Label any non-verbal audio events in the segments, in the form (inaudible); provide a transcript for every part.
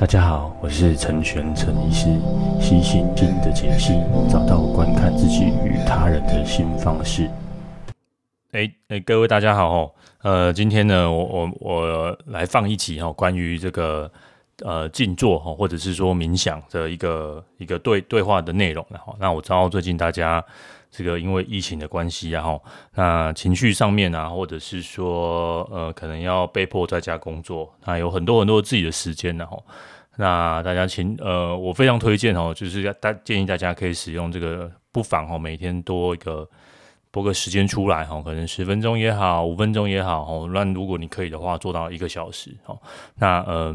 大家好，我是陈玄陈医师，悉心经的解析，找到观看自己与他人的新方式。哎哎，各位大家好哦，呃，今天呢，我我我来放一集哈，关于这个呃静坐哈，或者是说冥想的一个一个对对话的内容然后，那我知道最近大家。这个因为疫情的关系，然后那情绪上面啊，或者是说呃，可能要被迫在家工作，那有很多很多自己的时间，然后那大家请呃，我非常推荐哦，就是大建议大家可以使用这个，不妨哦，每天多一个拨个时间出来哈，可能十分钟也好，五分钟也好哦，那如果你可以的话，做到一个小时哦，那呃，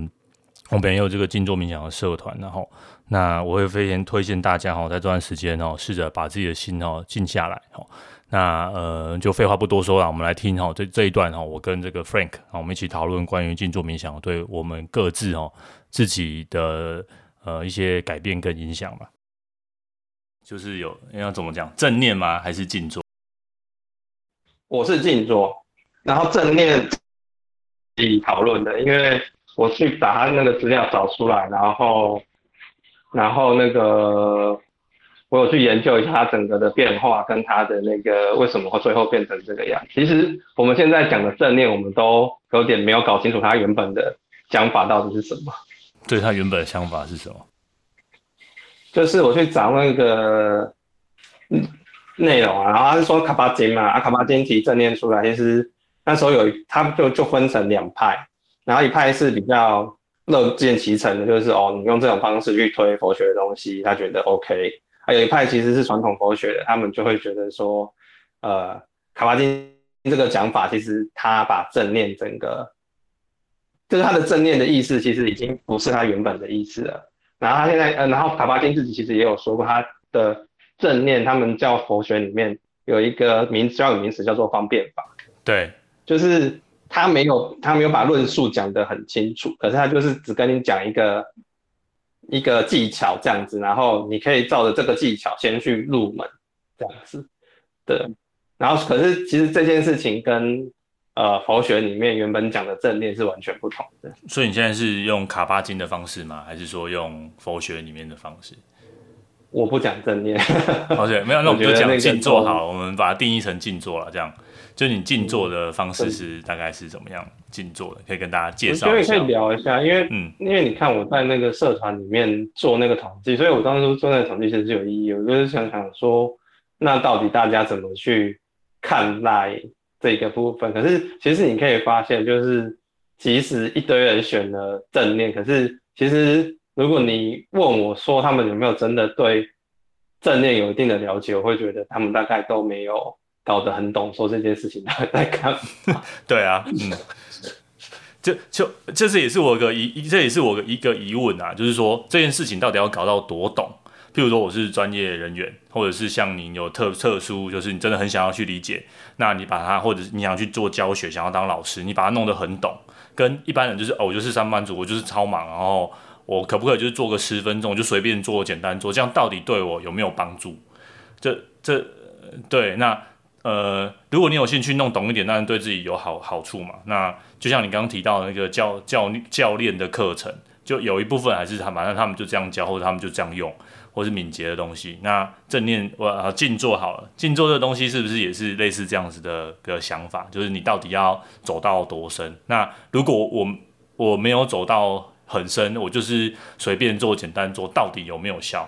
我们也有这个静坐冥想的社团，然后。那我会非常推荐大家哈，在这段时间哦，试着把自己的心哦静下来哈。那呃，就废话不多说了，我们来听哈这这一段哈，我跟这个 Frank 啊，我们一起讨论关于静坐冥想对我们各自哦自己的呃一些改变跟影响吧。就是有要怎么讲，正念吗？还是静坐？我是静坐，然后正念自己讨论的，因为我去把他那个资料找出来，然后。然后那个，我有去研究一下它整个的变化，跟它的那个为什么会最后变成这个样。其实我们现在讲的正念，我们都有点没有搞清楚它原本的想法到底是什么。对，它原本的想法是什么？就是我去找那个内容啊，然后他是说卡巴金嘛，啊卡巴金提正念出来，其实那时候有他就就分成两派，然后一派是比较。乐见其成的，就是哦，你用这种方式去推佛学的东西，他觉得 OK。还有一派其实是传统佛学的，他们就会觉得说，呃，卡巴金这个讲法，其实他把正念整个，就是他的正念的意思，其实已经不是他原本的意思了。然后他现在，呃，然后卡巴金自己其实也有说过，他的正念，他们叫佛学里面有一个名词，叫名词叫做方便法。对，就是。他没有，他没有把论述讲得很清楚，可是他就是只跟你讲一个一个技巧这样子，然后你可以照着这个技巧先去入门这样子，对。然后可是其实这件事情跟呃佛学里面原本讲的正念是完全不同的。所以你现在是用卡巴金的方式吗？还是说用佛学里面的方式？我不讲正念。好，okay, 没有，那我们就讲静坐好了，(laughs) 我们把它定义成静坐了，这样。就你静坐的方式是大概是怎么样静坐的？可以跟大家介绍一下。因为可以聊一下，因为嗯，因为你看我在那个社团里面做那个统计，所以我当初做那个统计其实是有意义。我就是想想说，那到底大家怎么去看待这个部分？可是其实你可以发现，就是即使一堆人选了正念，可是其实如果你问我说他们有没有真的对正念有一定的了解，我会觉得他们大概都没有。搞得很懂，说这件事情他 (laughs) 在干嘛？(laughs) 对啊，嗯，就就这是也是我个疑，这也是我一个疑问啊，就是说这件事情到底要搞到多懂？譬如说我是专业人员，或者是像你有特特殊，就是你真的很想要去理解，那你把它，或者是你想去做教学，想要当老师，你把它弄得很懂，跟一般人就是哦，我就是上班族，我就是超忙，然后我可不可以就是做个十分钟，就随便做简单做，这样到底对我有没有帮助？这这对那。呃，如果你有兴趣弄懂一点，当然对自己有好好处嘛。那就像你刚刚提到的那个教教教练的课程，就有一部分还是他，反正他们就这样教，或者他们就这样用，或是敏捷的东西。那正念，我静坐好了，静坐这东西是不是也是类似这样子的个想法？就是你到底要走到多深？那如果我我没有走到很深，我就是随便做、简单做，到底有没有效？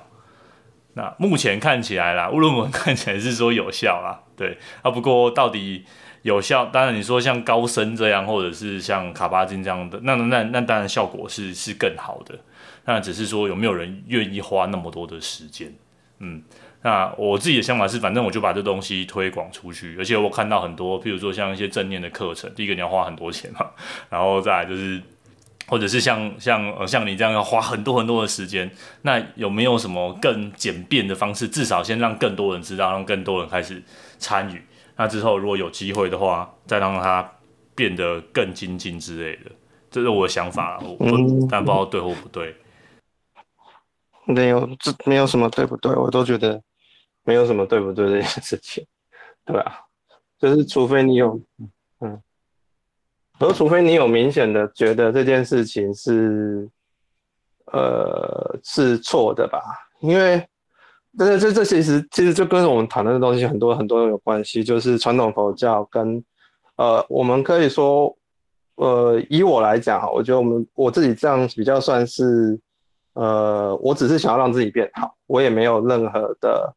那目前看起来啦，论文看起来是说有效啦。对啊，不过到底有效？当然你说像高深这样，或者是像卡巴金这样的，那那那当然效果是是更好的。那只是说有没有人愿意花那么多的时间？嗯，那我自己的想法是，反正我就把这东西推广出去。而且我看到很多，譬如说像一些正念的课程，第一个你要花很多钱嘛，然后再就是，或者是像像呃像你这样要花很多很多的时间。那有没有什么更简便的方式？至少先让更多人知道，让更多人开始。参与，那之后如果有机会的话，再让他变得更精进之类的，这是我的想法，我但不知道对或不对。没有，这没有什么对不对，我都觉得没有什么对不对这件事情，对啊，就是除非你有，嗯，而除非你有明显的觉得这件事情是呃是错的吧？因为这这这其实其实就跟我们谈论的东西很多很多有关系，就是传统佛教跟呃，我们可以说，呃，以我来讲哈，我觉得我们我自己这样比较算是，呃，我只是想要让自己变好，我也没有任何的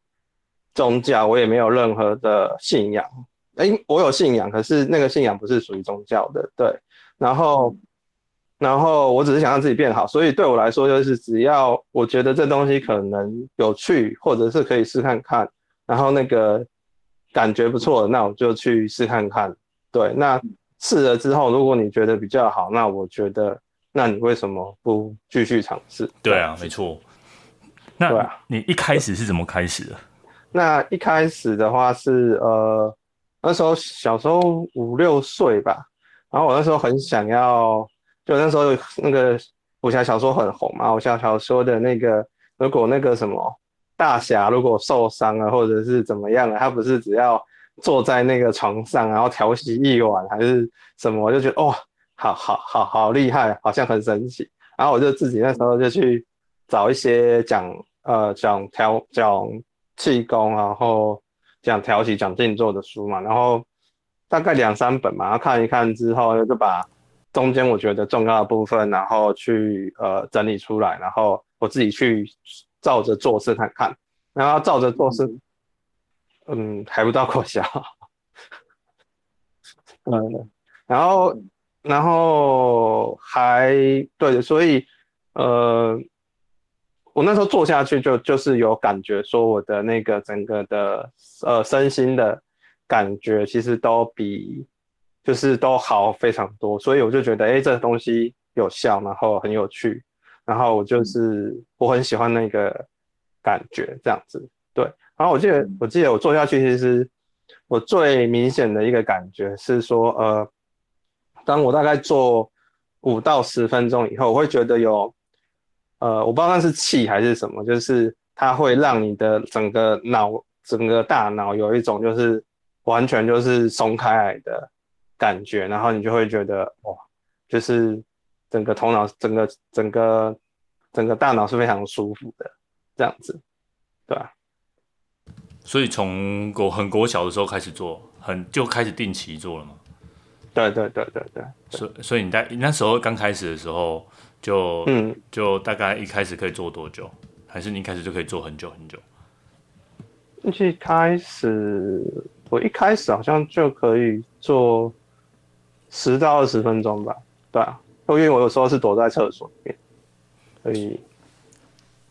宗教，我也没有任何的信仰。哎，我有信仰，可是那个信仰不是属于宗教的，对。然后，然后我只是想让自己变好，所以对我来说，就是只要我觉得这东西可能有趣，或者是可以试看看，然后那个感觉不错，那我就去试看看。对，那试了之后，如果你觉得比较好，那我觉得，那你为什么不继续尝试？对啊，没错。那你一开始是怎么开始的？那一开始的话是呃。那时候小时候五六岁吧，然后我那时候很想要，就那时候那个武侠小说很红嘛，武侠小说的那个，如果那个什么大侠如果受伤了或者是怎么样了，他不是只要坐在那个床上，然后调息一晚还是什么，我就觉得哇，好好好好厉害，好像很神奇。然后我就自己那时候就去找一些讲呃讲调讲气功，然后。讲调息、讲静坐的书嘛，然后大概两三本嘛，然后看一看之后，就把中间我觉得重要的部分，然后去呃整理出来，然后我自己去照着做试探看，然后照着做事，嗯，还不到过小，(laughs) 嗯，然后然后还对，所以呃。我那时候做下去就就是有感觉，说我的那个整个的呃身心的感觉其实都比就是都好非常多，所以我就觉得哎、欸，这个东西有效，然后很有趣，然后我就是我很喜欢那个感觉这样子。对，然后我记得我记得我做下去，其实我最明显的一个感觉是说，呃，当我大概做五到十分钟以后，我会觉得有。呃，我不知道那是气还是什么，就是它会让你的整个脑、整个大脑有一种就是完全就是松开来的感觉，然后你就会觉得哇，就是整个头脑、整个、整个、整个大脑是非常舒服的这样子，对吧？所以从国很国小的时候开始做，很就开始定期做了吗？对对对对对。所以所以你在你那时候刚开始的时候。就嗯，就大概一开始可以做多久？还是你一开始就可以做很久很久？一开始，我一开始好像就可以做十到二十分钟吧。对啊，因为我有时候是躲在厕所里面，所以，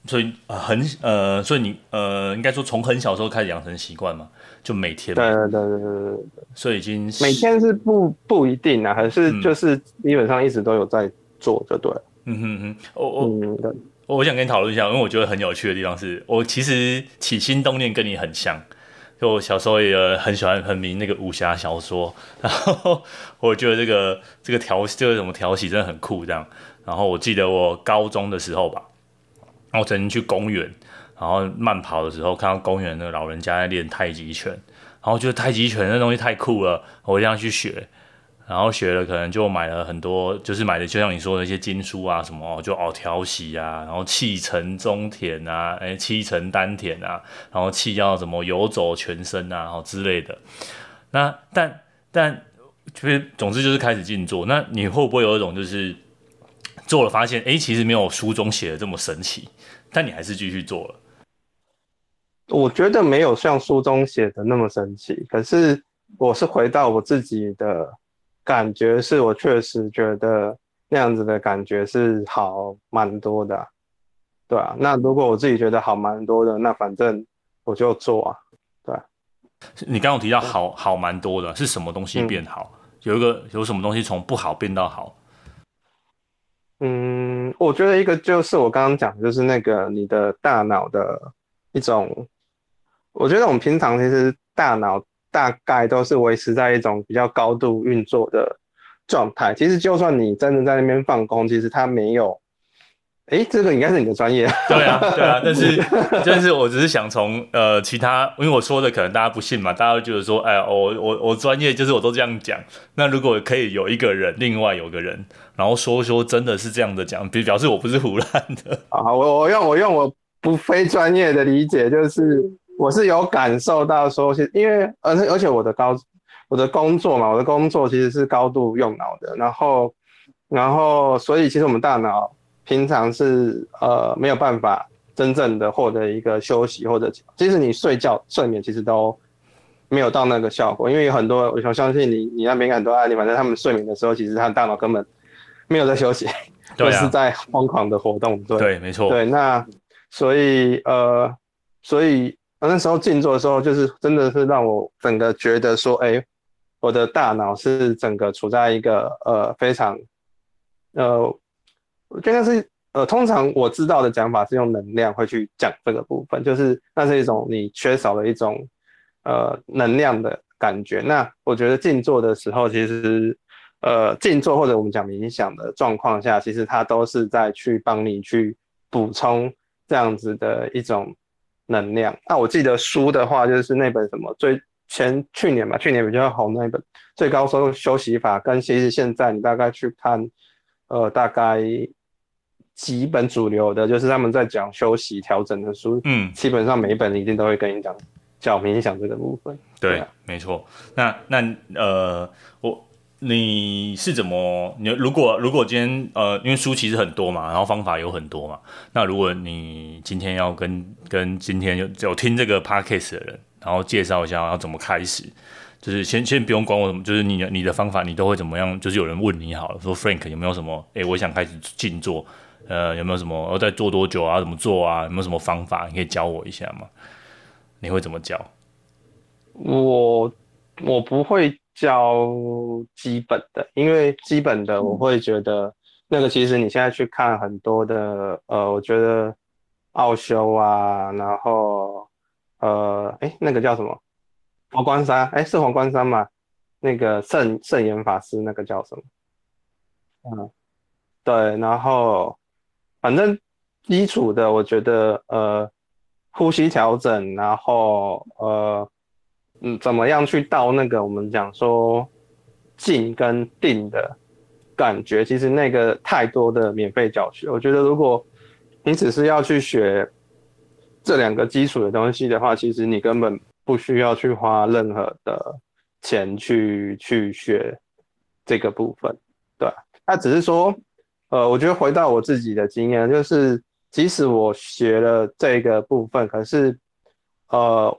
所以很呃，所以你呃，应该说从很小时候开始养成习惯嘛，就每天。对对对对对。所以已经每天是不不一定啊，还是就是基本上一直都有在做，就对了。嗯哼哼，我我、嗯、我想跟你讨论一下，因为我觉得很有趣的地方是，我其实起心动念跟你很像，就我小时候也很喜欢很迷那个武侠小说，然后我觉得这个这个调这个什么调戏真的很酷，这样。然后我记得我高中的时候吧，然后我曾经去公园，然后慢跑的时候看到公园那个老人家在练太极拳，然后觉得太极拳那东西太酷了，我一定要去学。然后学了，可能就买了很多，就是买的，就像你说的一些经书啊，什么就哦调息啊，然后气沉中田啊，哎气沉丹田啊，然后气要怎么游走全身啊，然后之类的。那但但就是总之就是开始静坐。那你会不会有一种就是做了发现，哎，其实没有书中写的这么神奇，但你还是继续做了？我觉得没有像书中写的那么神奇，可是我是回到我自己的。感觉是我确实觉得那样子的感觉是好蛮多的，对啊。那如果我自己觉得好蛮多的，那反正我就做啊，对。你刚刚提到好好蛮多的，是什么东西变好？嗯、有一个有什么东西从不好变到好？嗯，我觉得一个就是我刚刚讲的，就是那个你的大脑的一种，我觉得我们平常其实大脑。大概都是维持在一种比较高度运作的状态。其实，就算你真的在那边放工，其实它没有，哎、欸，这个应该是你的专业。对啊，对啊，但是 (laughs) 但是我只是想从呃其他，因为我说的可能大家不信嘛，大家会觉得说，哎呀，我我我专业就是我都这样讲。那如果可以有一个人，另外有个人，然后说说真的是这样的讲，比表示我不是胡乱的。啊，我我用我用我不非专业的理解，就是我是有感受到说，因为而且而且我的高我的工作嘛，我的工作其实是高度用脑的，然后然后所以其实我们大脑。平常是呃没有办法真正的获得一个休息，或者即使你睡觉睡眠其实都没有到那个效果，因为有很多我相信你你那边很多案例，反正他们睡眠的时候，其实他的大脑根本没有在休息，都、啊、是在疯狂的活动。对，对，没错。对，那所以呃，所以那时候静坐的时候，就是真的是让我整个觉得说，哎、我的大脑是整个处在一个呃非常呃。我觉得是呃，通常我知道的讲法是用能量会去讲这个部分，就是那是一种你缺少了一种呃能量的感觉。那我觉得静坐的时候，其实呃静坐或者我们讲冥想的状况下，其实它都是在去帮你去补充这样子的一种能量。那我记得书的话，就是那本什么最前去年吧，去年比较红那本《最高收休息法》，跟其实现在你大概去看，呃，大概。几本主流的，就是他们在讲休息调整的书，嗯，基本上每一本一定都会跟你讲叫冥想这个部分。对，对啊、没错。那那呃，我你是怎么？你如果如果今天呃，因为书其实很多嘛，然后方法有很多嘛。那如果你今天要跟跟今天有有听这个 podcast 的人，然后介绍一下要怎么开始，就是先先不用管我什么，就是你你的方法你都会怎么样？就是有人问你好了，说 Frank 有没有什么？哎，我想开始静坐。呃，有没有什么？我在做多久啊？怎么做啊？有没有什么方法？你可以教我一下吗？你会怎么教？我我不会教基本的，因为基本的我会觉得那个其实你现在去看很多的，呃，我觉得奥修啊，然后呃，哎，那个叫什么？佛光山？哎，是佛光山吗？那个圣圣严法师，那个叫什么？嗯，对，然后。反正基础的，我觉得呃，呼吸调整，然后呃，嗯，怎么样去到那个我们讲说静跟定的感觉，其实那个太多的免费教学，我觉得如果你只是要去学这两个基础的东西的话，其实你根本不需要去花任何的钱去去学这个部分，对，那只是说。呃，我觉得回到我自己的经验，就是即使我学了这个部分，可是，呃，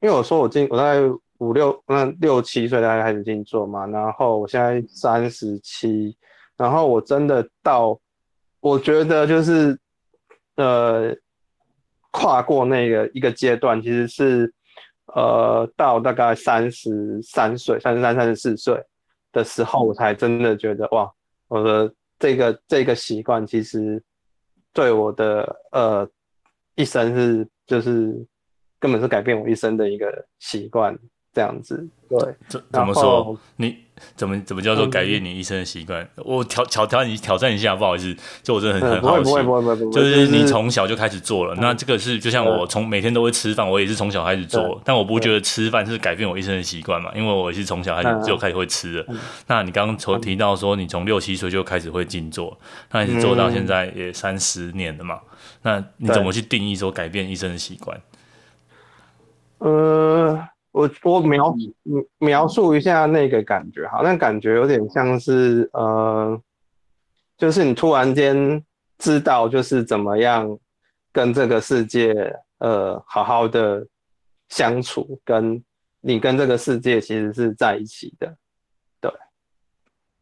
因为我说我进，我在五六那六七岁大概开始静坐嘛，然后我现在三十七，然后我真的到，我觉得就是，呃，跨过那个一个阶段，其实是，呃，到大概三十三岁、三十三、三十四岁的时候，我才真的觉得哇，我的。这个这个习惯其实对我的呃一生是就是根本是改变我一生的一个习惯，这样子。对，怎怎么说？你怎么怎么叫做改变你一生的习惯？嗯、我挑挑挑你挑战一下，不好意思，就我真的很很好奇，就是你从小就开始做了。嗯、那这个是就像我从每天都会吃饭，我也是从小开始做，但我不觉得吃饭是改变我一生的习惯嘛，因为我也是从小开始就开始会吃的。嗯、那你刚刚从提到说你从六七岁就开始会静坐，那你是做到现在也三十年了嘛？那你怎么去定义说改变一生的习惯？呃。我我描描述一下那个感觉，好，那感觉有点像是呃，就是你突然间知道就是怎么样跟这个世界呃好好的相处，跟你跟这个世界其实是在一起的，对，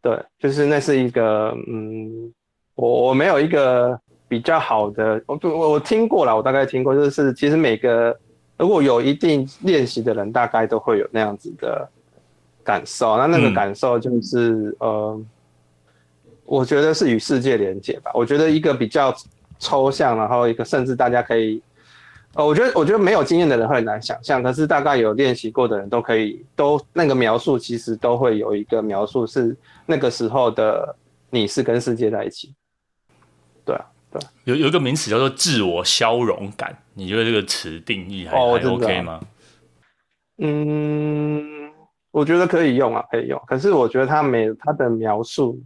对，就是那是一个嗯，我我没有一个比较好的，我我我听过了，我大概听过，就是其实每个。如果有一定练习的人，大概都会有那样子的感受。那那个感受就是，嗯、呃，我觉得是与世界连接吧。我觉得一个比较抽象，然后一个甚至大家可以，呃，我觉得我觉得没有经验的人会很难想象。可是大概有练习过的人都可以，都那个描述其实都会有一个描述是那个时候的你是跟世界在一起。对啊，对，有有一个名词叫做自我消融感，你觉得这个词定义还、哦、还 OK 吗？嗯，我觉得可以用啊，可以用。可是我觉得它没它的描述，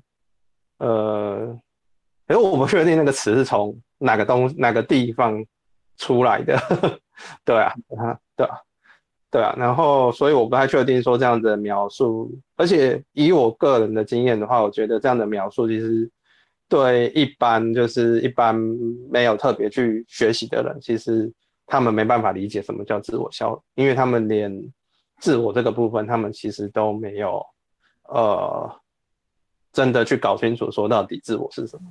呃，哎，我不确定那个词是从哪个东哪个地方出来的。(laughs) 对啊，对啊，对啊。然后，所以我不太确定说这样子的描述，而且以我个人的经验的话，我觉得这样的描述其实对一般就是一般没有特别去学习的人，其实。他们没办法理解什么叫自我消，因为他们连自我这个部分，他们其实都没有，呃，真的去搞清楚说到底自我是什么。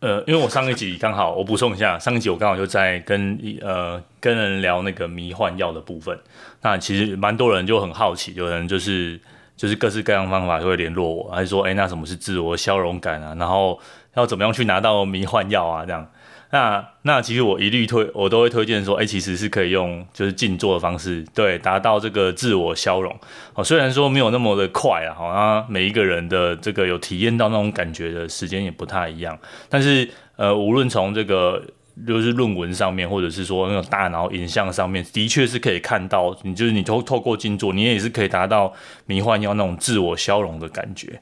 呃，因为我上一集刚好我补充一下，上一集我刚好就在跟呃跟人聊那个迷幻药的部分，那其实蛮多人就很好奇，有人就是就是各式各样方法就会联络我，还是说，哎，那什么是自我消融感啊？然后要怎么样去拿到迷幻药啊？这样。那那其实我一律推，我都会推荐说，哎、其实是可以用就是静坐的方式，对，达到这个自我消融。哦，虽然说没有那么的快啊，好像每一个人的这个有体验到那种感觉的时间也不太一样。但是呃，无论从这个就是论文上面，或者是说那种大脑影像上面，的确是可以看到，你就是你透透过静坐，你也是可以达到迷幻药那种自我消融的感觉，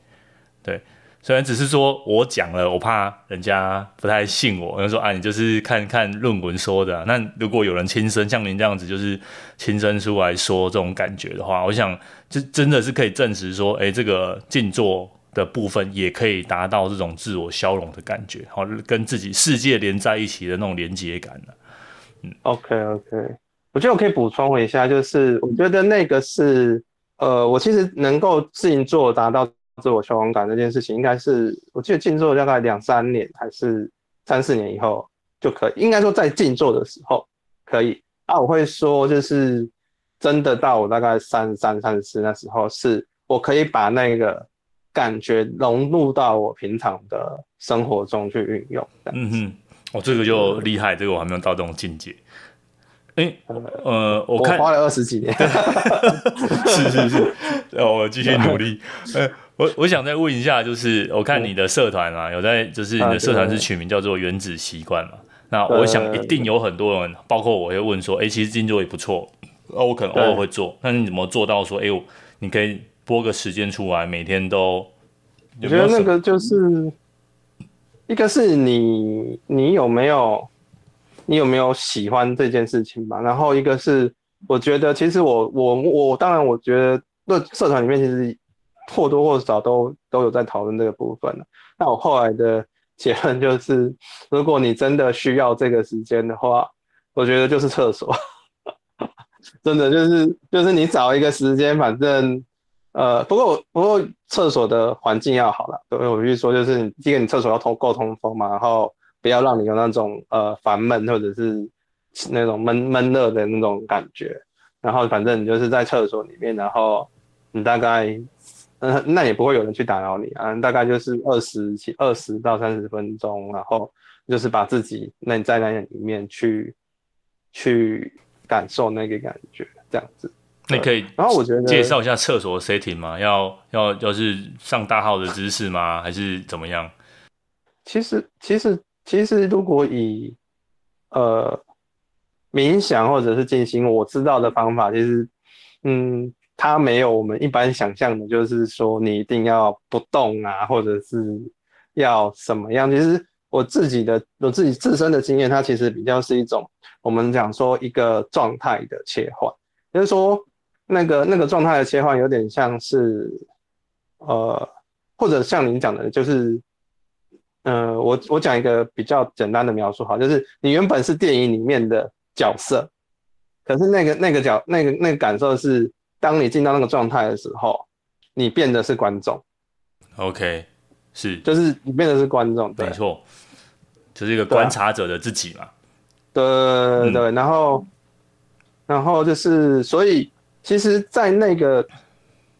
对。虽然只是说我讲了，我怕人家不太信我，然后说啊，你就是看看论文说的。那如果有人亲身像您这样子，就是亲身出来说这种感觉的话，我想这真的是可以证实说，哎，这个静坐的部分也可以达到这种自我消融的感觉，好，跟自己世界连在一起的那种连接感呢。嗯，OK OK，我觉得我可以补充一下，就是我觉得那个是呃，我其实能够静坐达到。自我消亡感这件事情，应该是我记得静坐大概两三年还是三四年以后就可以，应该说在静坐的时候可以。啊，我会说就是真的到我大概三十三、三十四那时候，是我可以把那个感觉融入到我平常的生活中去运用。嗯哼，我、哦、这个就厉害，这个我还没有到这种境界。哎、欸，呃，我看我花了二十几年，是 (laughs) 是是，让我继续努力。(laughs) 呃我我想再问一下，就是我看你的社团啊，有在就是你的社团是取名叫做原子习惯嘛？那我想一定有很多人，包括我会问说，哎、欸，其实静坐也不错，哦，我可能偶尔会做，那你怎么做到说，哎、欸，你可以拨个时间出来，每天都有有？我觉得那个就是一个是你你有没有你有没有喜欢这件事情吧？然后一个是我觉得其实我我我当然我觉得那社团里面其实。或多或少都都有在讨论这个部分。那我后来的 (laughs) 结论就是，如果你真的需要这个时间的话，我觉得就是厕所。(laughs) 真的就是就是你找一个时间，反正呃，不过不过厕所的环境要好了。对，我必须说，就是第一个你厕所要通够通风嘛，然后不要让你有那种呃烦闷或者是那种闷闷热的那种感觉。然后反正你就是在厕所里面，然后你大概。嗯，那也不会有人去打扰你啊，大概就是二十七二十到三十分钟，然后就是把自己那你在那里面去去感受那个感觉，这样子。那可以，然后我觉得介绍一下厕所的 setting 吗？要要要是上大号的姿势吗？还是怎么样？其实其实其实如果以呃冥想或者是静心，我知道的方法，其实嗯。它没有我们一般想象的，就是说你一定要不动啊，或者是要什么样。其实我自己的我自己自身的经验，它其实比较是一种我们讲说一个状态的切换，就是说那个那个状态的切换有点像是呃，或者像您讲的，就是呃，我我讲一个比较简单的描述哈，就是你原本是电影里面的角色，可是那个那个角那个那个感受是。当你进到那个状态的时候，你变的是观众。OK，是，就是你变的是观众，没错，就是一个观察者的自己嘛。对对，对，嗯，然后，然后就是，所以其实，在那个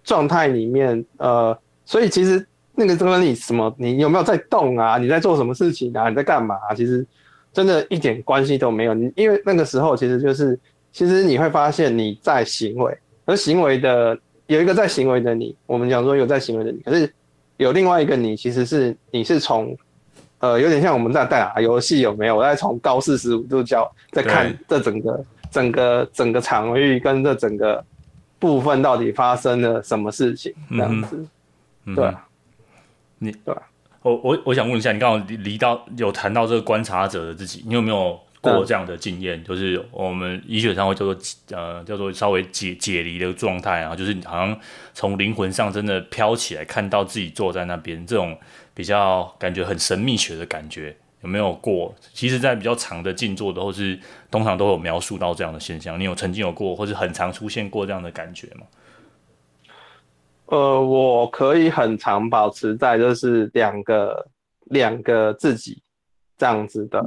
状态里面，呃，所以其实那个跟你什么，你有没有在动啊？你在做什么事情啊？你在干嘛啊？其实真的一点关系都没有。你因为那个时候，其实就是，其实你会发现你在行为。而行为的有一个在行为的你，我们讲说有在行为的你，可是有另外一个你，其实是你是从呃，有点像我们在打游戏有没有？我在从高四十五度角在看这整个整个整个场域跟这整个部分到底发生了什么事情这样子，嗯、对、啊，你对、啊，我我我想问一下，你刚好离到有谈到这个观察者的自己，你有没有？过这样的经验，就是我们医学上会叫做呃叫做稍微解解离的状态啊，就是你好像从灵魂上真的飘起来，看到自己坐在那边，这种比较感觉很神秘学的感觉，有没有过？其实，在比较长的静坐的，或是通常都有描述到这样的现象。你有曾经有过，或是很常出现过这样的感觉吗？呃，我可以很常保持在就是两个两个自己这样子的。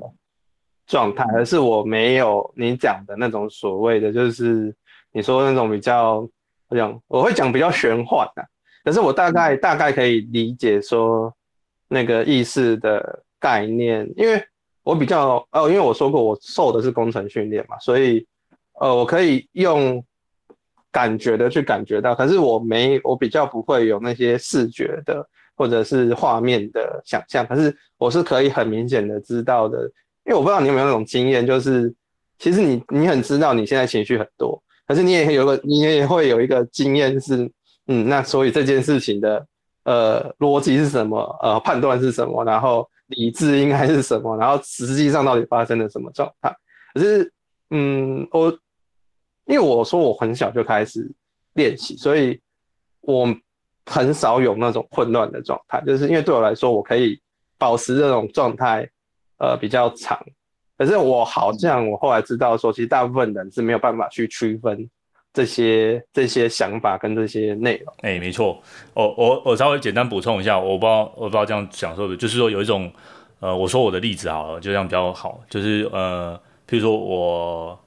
状态，而是我没有你讲的那种所谓的，就是你说那种比较，我讲我会讲比较玄幻的，可是我大概大概可以理解说那个意识的概念，因为我比较哦，因为我说过我受的是工程训练嘛，所以呃，我可以用感觉的去感觉到，可是我没我比较不会有那些视觉的或者是画面的想象，可是我是可以很明显的知道的。因为我不知道你有没有那种经验，就是其实你你很知道你现在情绪很多，可是你也有个你也会有一个经验是，嗯，那所以这件事情的呃逻辑是什么？呃，判断是什么？然后理智应该是什么？然后实际上到底发生了什么状态？可是，嗯，我因为我说我很小就开始练习，所以我很少有那种混乱的状态，就是因为对我来说，我可以保持这种状态。呃，比较长，可是我好像我后来知道说，其实大部分人是没有办法去区分这些这些想法跟这些内容。哎、欸，没错，我我我稍微简单补充一下，我不知道我不知道这样讲说的，就是说有一种呃，我说我的例子好了，就这样比较好，就是呃，譬如说我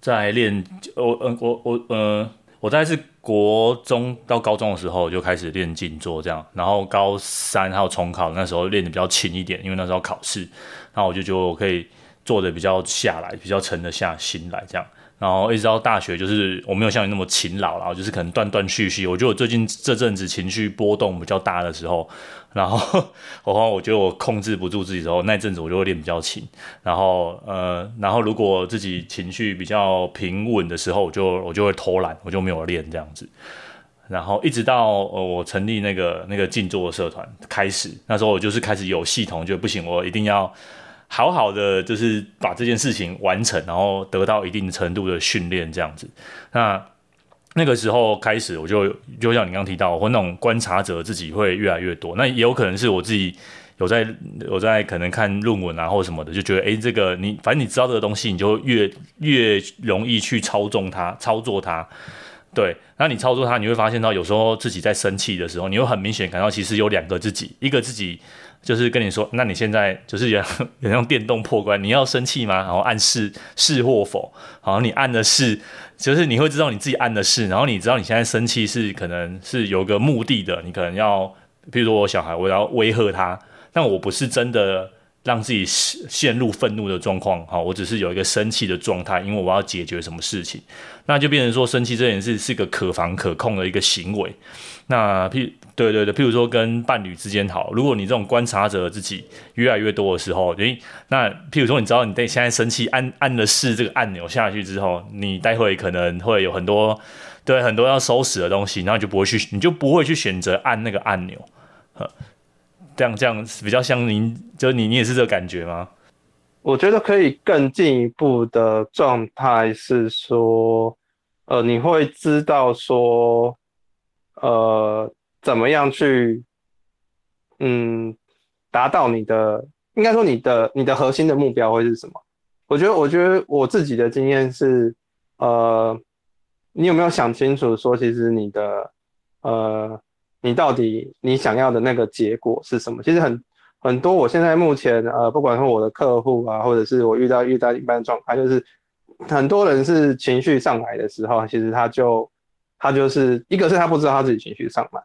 在练，我嗯我我呃。我大概是国中到高中的时候就开始练静坐这样，然后高三还有重考那时候练得比较勤一点，因为那时候考试，然后我就觉得我可以坐的比较下来，比较沉得下心来这样。然后一直到大学，就是我没有像你那么勤劳，然后就是可能断断续续。我觉得我最近这阵子情绪波动比较大的时候，然后 (laughs) 我我觉得我控制不住自己的时候，那阵子我就会练比较勤。然后呃，然后如果自己情绪比较平稳的时候，我就我就会偷懒，我就没有练这样子。然后一直到呃我成立那个那个静坐的社团开始，那时候我就是开始有系统，就不行，我一定要。好好的，就是把这件事情完成，然后得到一定程度的训练，这样子。那那个时候开始，我就就像你刚刚提到，我那种观察者自己会越来越多。那也有可能是我自己有在有在可能看论文啊或什么的，就觉得诶，这个你反正你知道这个东西，你就越越容易去操纵它、操作它。对，那你操作它，你会发现到有时候自己在生气的时候，你会很明显感到其实有两个自己，一个自己。就是跟你说，那你现在就是 (laughs) 有有用电动破关，你要生气吗？然后按是是或否，好，你按的是，就是你会知道你自己按的是，然后你知道你现在生气是可能是有个目的的，你可能要，比如说我小孩，我要威吓他，但我不是真的让自己陷入愤怒的状况，好，我只是有一个生气的状态，因为我要解决什么事情，那就变成说生气这件事是个可防可控的一个行为，那譬对对对，譬如说跟伴侣之间好，如果你这种观察者自己越来越多的时候，诶，那譬如说你知道你对现在生气按按了是这个按钮下去之后，你待会可能会有很多对很多要收拾的东西，然后你就不会去，你就不会去选择按那个按钮，呵，这样这样比较像您，就你你也是这个感觉吗？我觉得可以更进一步的状态是说，呃，你会知道说，呃。怎么样去，嗯，达到你的，应该说你的你的核心的目标会是什么？我觉得，我觉得我自己的经验是，呃，你有没有想清楚说，其实你的，呃，你到底你想要的那个结果是什么？其实很很多，我现在目前，呃，不管是我的客户啊，或者是我遇到遇到一般状态，就是很多人是情绪上来的时候，其实他就他就是一个是他不知道他自己情绪上来。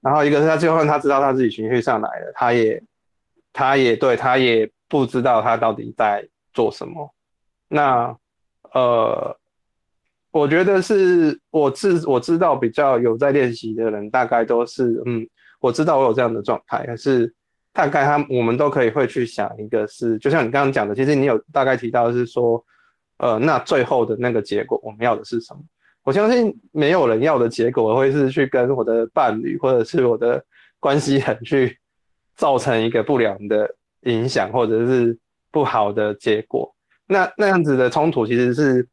然后一个是他最后他知道他自己情绪上来了，他也，他也对他也不知道他到底在做什么。那呃，我觉得是我自我知道比较有在练习的人，大概都是嗯，我知道我有这样的状态，可是大概他我们都可以会去想一个是，就像你刚刚讲的，其实你有大概提到是说，呃，那最后的那个结果我们要的是什么？我相信没有人要的结果会是去跟我的伴侣或者是我的关系人去造成一个不良的影响或者是不好的结果。那那样子的冲突其实是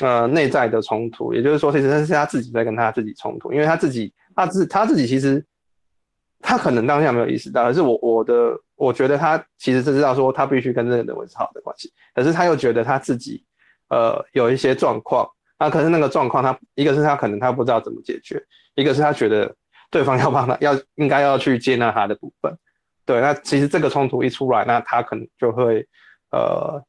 呃内在的冲突，也就是说，其实是他自己在跟他自己冲突，因为他自己他自他自己其实。他可能当下没有意识到，可是我我的我觉得他其实是知道说他必须跟这个人维持好的关系，可是他又觉得他自己呃有一些状况，啊可是那个状况他一个是他可能他不知道怎么解决，一个是他觉得对方要帮他要应该要去接纳他的部分，对，那其实这个冲突一出来，那他可能就会呃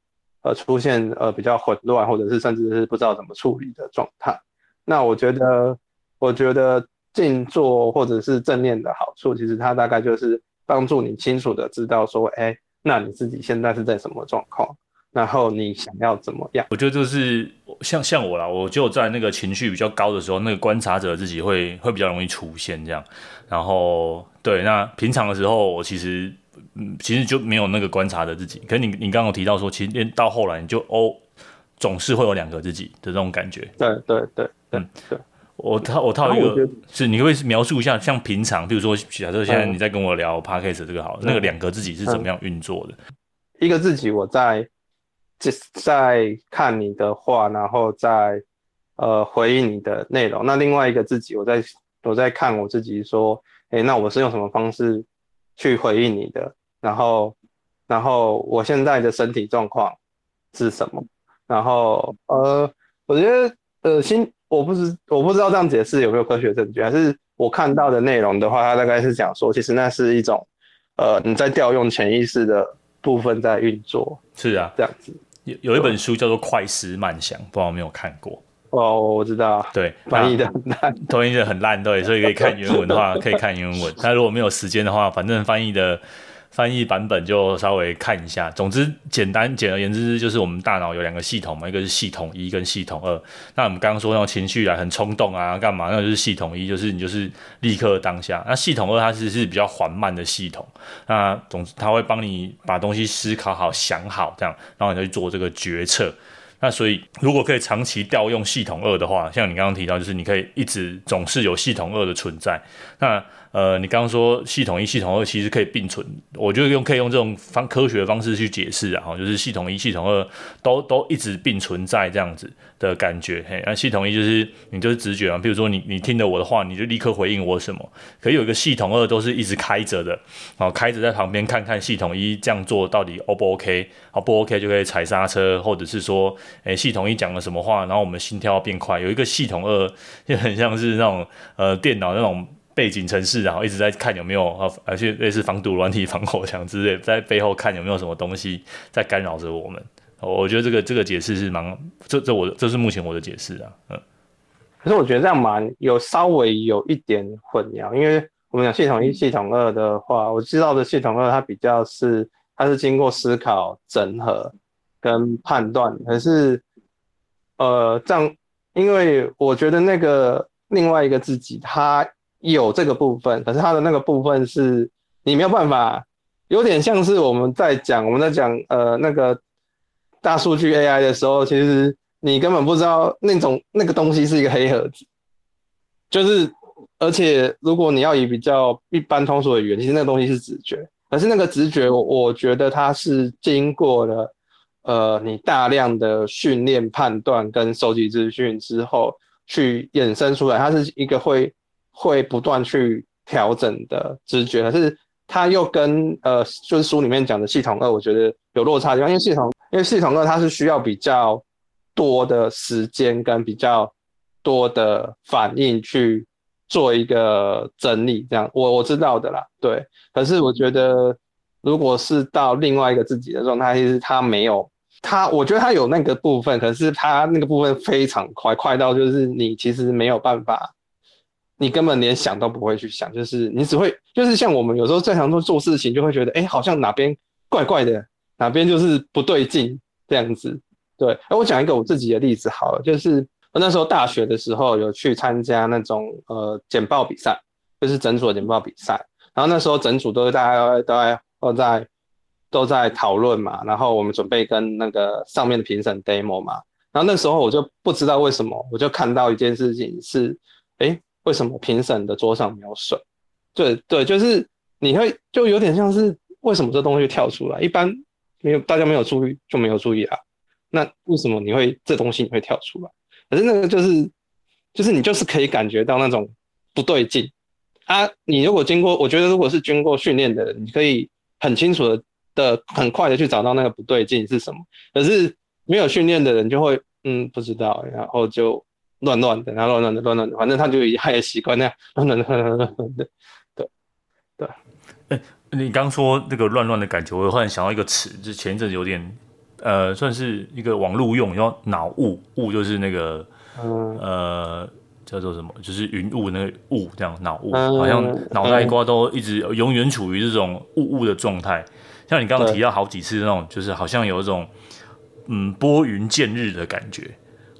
呃出现呃比较混乱，或者是甚至是不知道怎么处理的状态。那我觉得我觉得。静坐或者是正念的好处，其实它大概就是帮助你清楚的知道说，哎、那你自己现在是在什么状况，然后你想要怎么样？我觉得就是像像我啦，我就在那个情绪比较高的时候，那个观察者自己会会比较容易出现这样。然后对，那平常的时候，我其实嗯，其实就没有那个观察的自己。可是你你刚刚有提到说，其实到后来你就哦，总是会有两个自己的这种感觉。对对对，嗯对。我套我套一个，是你可不可以描述一下，像平常，比如说假设现在你在跟我聊 Podcast 这个好，那个两个自己是怎么样运作的？一个自己我在在看你的话，然后再呃回应你的内容。那另外一个自己我在我在看我自己说，诶，那我是用什么方式去回应你的？然后然后我现在的身体状况是什么？然后呃，我觉得呃心。我不知我不知道这样解释有没有科学证据，还是我看到的内容的话，它大概是讲说，其实那是一种，呃，你在调用潜意识的部分在运作。是啊，这样子。有有一本书叫做《快思慢想》，不知道有没有看过？哦，我知道。对，翻译的很烂，翻译的很烂，对，所以可以看原文的话，可以看原文。那如果没有时间的话，反正翻译的。翻译版本就稍微看一下。总之，简单简而言之，就是我们大脑有两个系统嘛，一个是系统一跟系统二。那我们刚刚说那种情绪来很冲动啊，干嘛？那就是系统一，就是你就是立刻当下。那系统二它其实是比较缓慢的系统。那总之，它会帮你把东西思考好、想好这样，然后你就去做这个决策。那所以，如果可以长期调用系统二的话，像你刚刚提到，就是你可以一直总是有系统二的存在。那呃，你刚刚说系统一、系统二其实可以并存，我觉得用可以用这种方科学的方式去解释啊，就是系统一、系统二都都一直并存在这样子的感觉。嘿，那系统一就是你就是直觉啊，比如说你你听了我的话，你就立刻回应我什么。可以有一个系统二都是一直开着的，好，开着在旁边看看系统一这样做到底 O 不 OK，好不 OK 就可以踩刹车，或者是说，诶，系统一讲了什么话，然后我们心跳变快，有一个系统二就很像是那种呃电脑那种。背景城市，然后一直在看有没有啊，而且类似防毒软体、防火墙之类，在背后看有没有什么东西在干扰着我们。我觉得这个这个解释是蛮，这这我这是目前我的解释啊，嗯。可是我觉得这样蛮有稍微有一点混淆，因为我们讲系统一、系统二的话，我知道的系统二它比较是它是经过思考、整合跟判断，可是呃这样，因为我觉得那个另外一个自己他。有这个部分，可是他的那个部分是你没有办法，有点像是我们在讲我们在讲呃那个大数据 AI 的时候，其实你根本不知道那种那个东西是一个黑盒子，就是而且如果你要以比较一般通俗的语言，其实那个东西是直觉，可是那个直觉我觉得它是经过了呃你大量的训练、判断跟收集资讯之后去衍生出来，它是一个会。会不断去调整的直觉，可是它又跟呃，就是书里面讲的系统二，我觉得有落差的地方，因为系统，因为系统二它是需要比较多的时间跟比较多的反应去做一个整理，这样我我知道的啦，对。可是我觉得，如果是到另外一个自己的状态，其实它没有，它我觉得它有那个部分，可是它那个部分非常快，快到就是你其实没有办法。你根本连想都不会去想，就是你只会，就是像我们有时候正常做做事情，就会觉得，哎，好像哪边怪怪的，哪边就是不对劲这样子。对，那我讲一个我自己的例子好了，就是我那时候大学的时候有去参加那种呃简报比赛，就是整组的简报比赛，然后那时候整组都是大家都在都在都在讨论嘛，然后我们准备跟那个上面的评审 demo 嘛，然后那时候我就不知道为什么，我就看到一件事情是，哎，为什么评审的桌上没有水？对对，就是你会就有点像是为什么这东西跳出来，一般没有大家没有注意就没有注意啊，那为什么你会这东西你会跳出来？可是那个就是就是你就是可以感觉到那种不对劲。啊，你如果经过，我觉得如果是经过训练的人，你可以很清楚的、的很快的去找到那个不对劲是什么。可是没有训练的人就会，嗯，不知道，然后就乱乱的，然后乱乱的、乱乱的，反正他就他也习惯那样乱乱的、乱乱的。对，对。哎、欸，你刚说那个乱乱的感觉，我忽然想到一个词，就前一阵子有点，呃，算是一个网络用，叫脑雾，雾就是那个，嗯、呃。叫做什么？就是云雾那个雾，这样脑雾，好像脑袋瓜都一直永远处于这种雾雾的状态。像你刚刚提到好几次那种，就是好像有一种嗯拨云见日的感觉。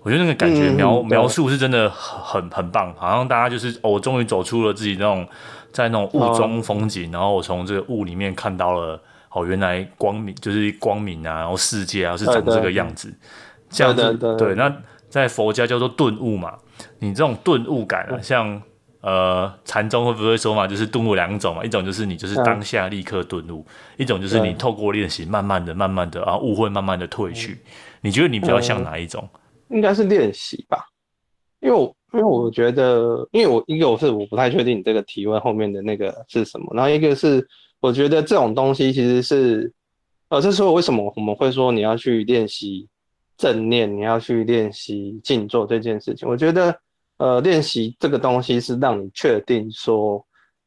我觉得那个感觉描、嗯、描述是真的很很棒，好像大家就是哦，我终于走出了自己那种在那种雾中风景，然后我从这个雾里面看到了哦，原来光明就是光明啊，然后世界啊是长这个样子。这样子对，那在佛家叫做顿悟嘛。你这种顿悟感啊，像呃禅宗会不会说嘛，就是顿悟两种嘛，一种就是你就是当下立刻顿悟，一种就是你透过练习，慢慢的、慢慢的，然后误会慢慢的退去。你觉得你比较像哪一种？应该是练习吧，因为我因为我觉得，因为我一个我是我不太确定你这个提问后面的那个是什么，然后一个是我觉得这种东西其实是，呃，这时候为什么我们会说你要去练习？正念，你要去练习静坐这件事情。我觉得，呃，练习这个东西是让你确定说，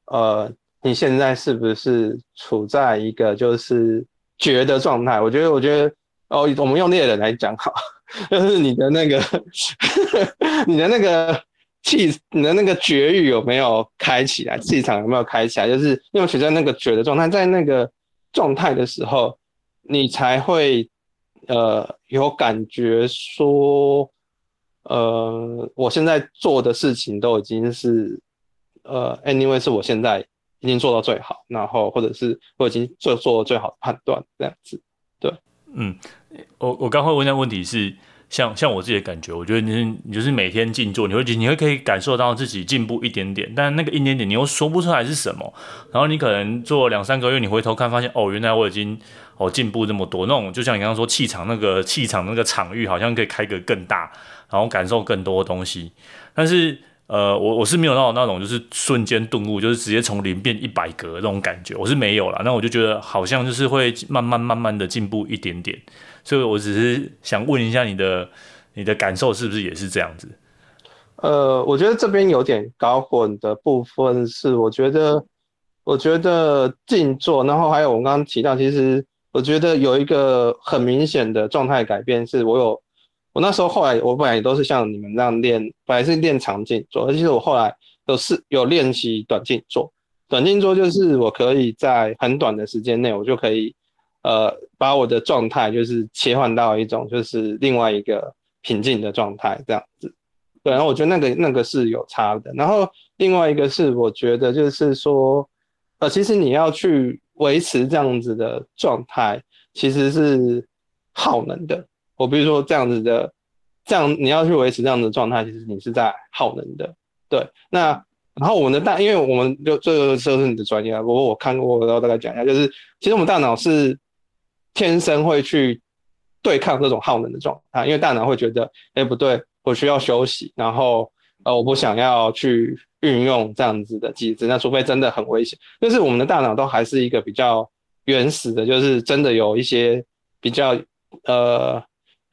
呃，你现在是不是处在一个就是觉的状态。我觉得，我觉得，哦，我们用猎人来讲好，就是你的那个，(laughs) 你的那个气，你的那个绝育有没有开起来，气场有没有开起来，就是因为处在那个绝的状态，在那个状态的时候，你才会。呃，有感觉说，呃，我现在做的事情都已经是，呃，anyway 是我现在已经做到最好，然后或者是我已经做做了最好的判断，这样子，嗯，我我刚会问的问题是。像像我自己的感觉，我觉得你你就是每天静坐，你会你会可以感受到自己进步一点点，但那个一点点你又说不出来是什么。然后你可能做两三个月，你回头看发现，哦，原来我已经哦进步这么多。那种就像你刚刚说气场那个气场那个场域，好像可以开个更大，然后感受更多东西。但是呃，我我是没有到那种就是瞬间顿悟，就是直接从零变一百格那种感觉，我是没有啦。那我就觉得好像就是会慢慢慢慢的进步一点点。所以，我只是想问一下你的，你的感受是不是也是这样子？呃，我觉得这边有点搞混的部分是，我觉得，我觉得静坐，然后还有我刚刚提到，其实我觉得有一个很明显的状态改变，是我有，我那时候后来，我本来也都是像你们那样练，本来是练长静坐，而且我后来有是有练习短静坐，短静坐就是我可以在很短的时间内，我就可以。呃，把我的状态就是切换到一种就是另外一个平静的状态，这样子。对，然后我觉得那个那个是有差的。然后另外一个是我觉得就是说，呃，其实你要去维持这样子的状态，其实是耗能的。我比如说这样子的，这样你要去维持这样的状态，其实你是在耗能的。对，那然后我们的大，因为我们就这个就是你的专业，不过我看过，然后大概讲一下，就是其实我们大脑是。天生会去对抗这种耗能的状态，因为大脑会觉得，哎、不对，我需要休息，然后呃，我不想要去运用这样子的机制，那除非真的很危险。但是我们的大脑都还是一个比较原始的，就是真的有一些比较呃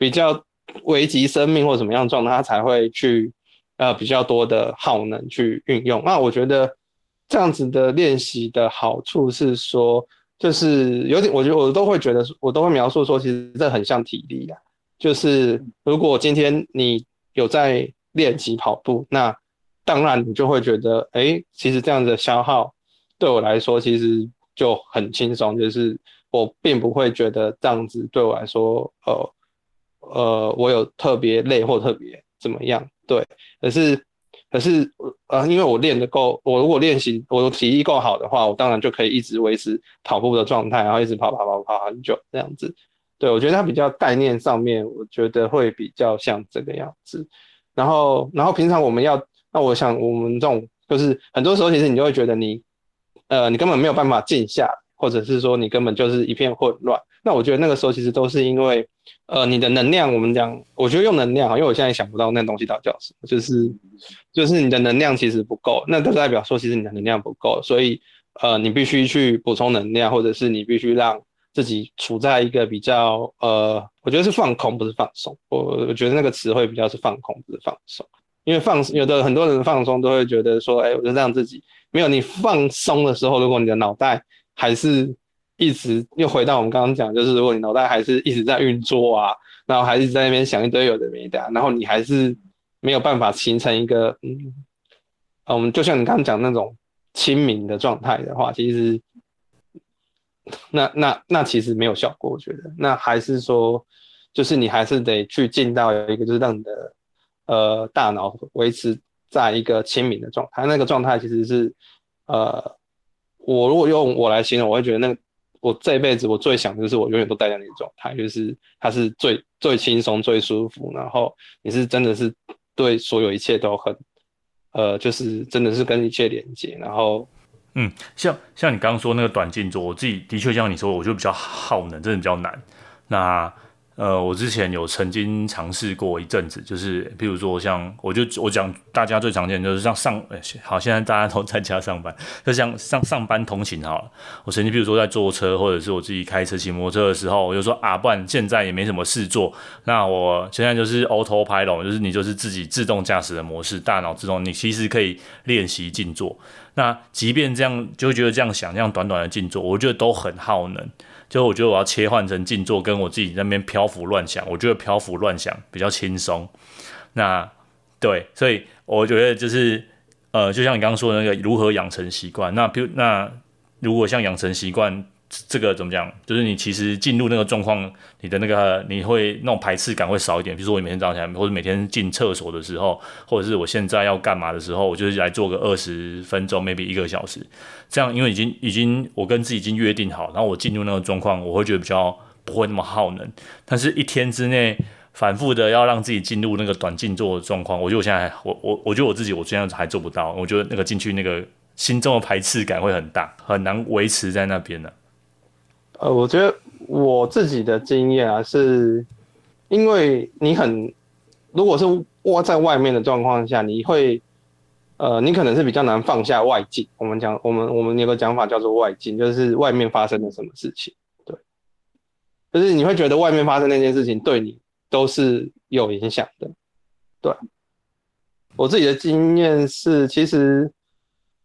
比较危及生命或怎么样状态，它才会去呃比较多的耗能去运用。那我觉得这样子的练习的好处是说。就是有点，我觉得我都会觉得，我都会描述说，其实这很像体力啊。就是如果今天你有在练习跑步，那当然你就会觉得，哎，其实这样的消耗对我来说其实就很轻松。就是我并不会觉得这样子对我来说，呃呃，我有特别累或特别怎么样。对，可是可是呃，因为我练得够，我如果练习我的体力够好的话，我当然就可以一直维持跑步的状态，然后一直跑跑跑跑很久这样子。对，我觉得它比较概念上面，我觉得会比较像这个样子。然后，然后平常我们要，那我想我们这种就是很多时候，其实你就会觉得你，呃，你根本没有办法静下，或者是说你根本就是一片混乱。那我觉得那个时候其实都是因为，呃，你的能量，我们讲，我觉得用能量，因为我现在想不到那东西到底叫什么，就是就是你的能量其实不够，那就代表说其实你的能量不够，所以呃，你必须去补充能量，或者是你必须让自己处在一个比较呃，我觉得是放空，不是放松。我我觉得那个词汇比较是放空，不是放松，因为放有的很多人放松都会觉得说，哎，我就让自己没有你放松的时候，如果你的脑袋还是。一直又回到我们刚刚讲，就是如果你脑袋还是一直在运作啊，然后还是在那边想一堆有的没的，然后你还是没有办法形成一个嗯，我们就像你刚刚讲那种清明的状态的话，其实那那那其实没有效果，我觉得那还是说，就是你还是得去进到一个就是让你的呃大脑维持在一个清明的状态，那个状态其实是呃，我如果用我来形容，我会觉得那个。我这一辈子我最想的就是我永远都待在那个状态，就是它是最最轻松、最舒服，然后你是真的是对所有一切都很，呃，就是真的是跟一切连接，然后，嗯，像像你刚刚说那个短静坐，我自己的确像你说，我就比较耗能，真的比较难。那呃，我之前有曾经尝试过一阵子，就是譬如说像，我就我讲大家最常见就是像上，欸、好，现在大家都在家上班，就像上上班通勤好了。我曾经譬如说在坐车，或者是我自己开车骑摩托车的时候，我就说啊，不然现在也没什么事做，那我现在就是 autopilot，就是你就是自己自动驾驶的模式，大脑自动，你其实可以练习静坐。那即便这样，就觉得这样想，这样短短的静坐，我觉得都很耗能。就我觉得我要切换成静坐，跟我自己那边漂浮乱想，我觉得漂浮乱想比较轻松。那对，所以我觉得就是呃，就像你刚刚说的那个如何养成习惯。那比如那如果像养成习惯。这个怎么讲？就是你其实进入那个状况，你的那个你会那种排斥感会少一点。比如说我每天早上起来，或者每天进厕所的时候，或者是我现在要干嘛的时候，我就是来做个二十分钟，maybe 一个小时。这样，因为已经已经我跟自己已经约定好，然后我进入那个状况，我会觉得比较不会那么耗能。但是一天之内反复的要让自己进入那个短静坐的状况，我觉得我现在我我我觉得我自己我现在还做不到。我觉得那个进去那个心中的排斥感会很大，很难维持在那边呢。呃，我觉得我自己的经验啊，是因为你很，如果是窝在外面的状况下，你会，呃，你可能是比较难放下外境。我们讲，我们我们有个讲法叫做外境，就是外面发生了什么事情，对，就是你会觉得外面发生那件事情对你都是有影响的，对。我自己的经验是，其实，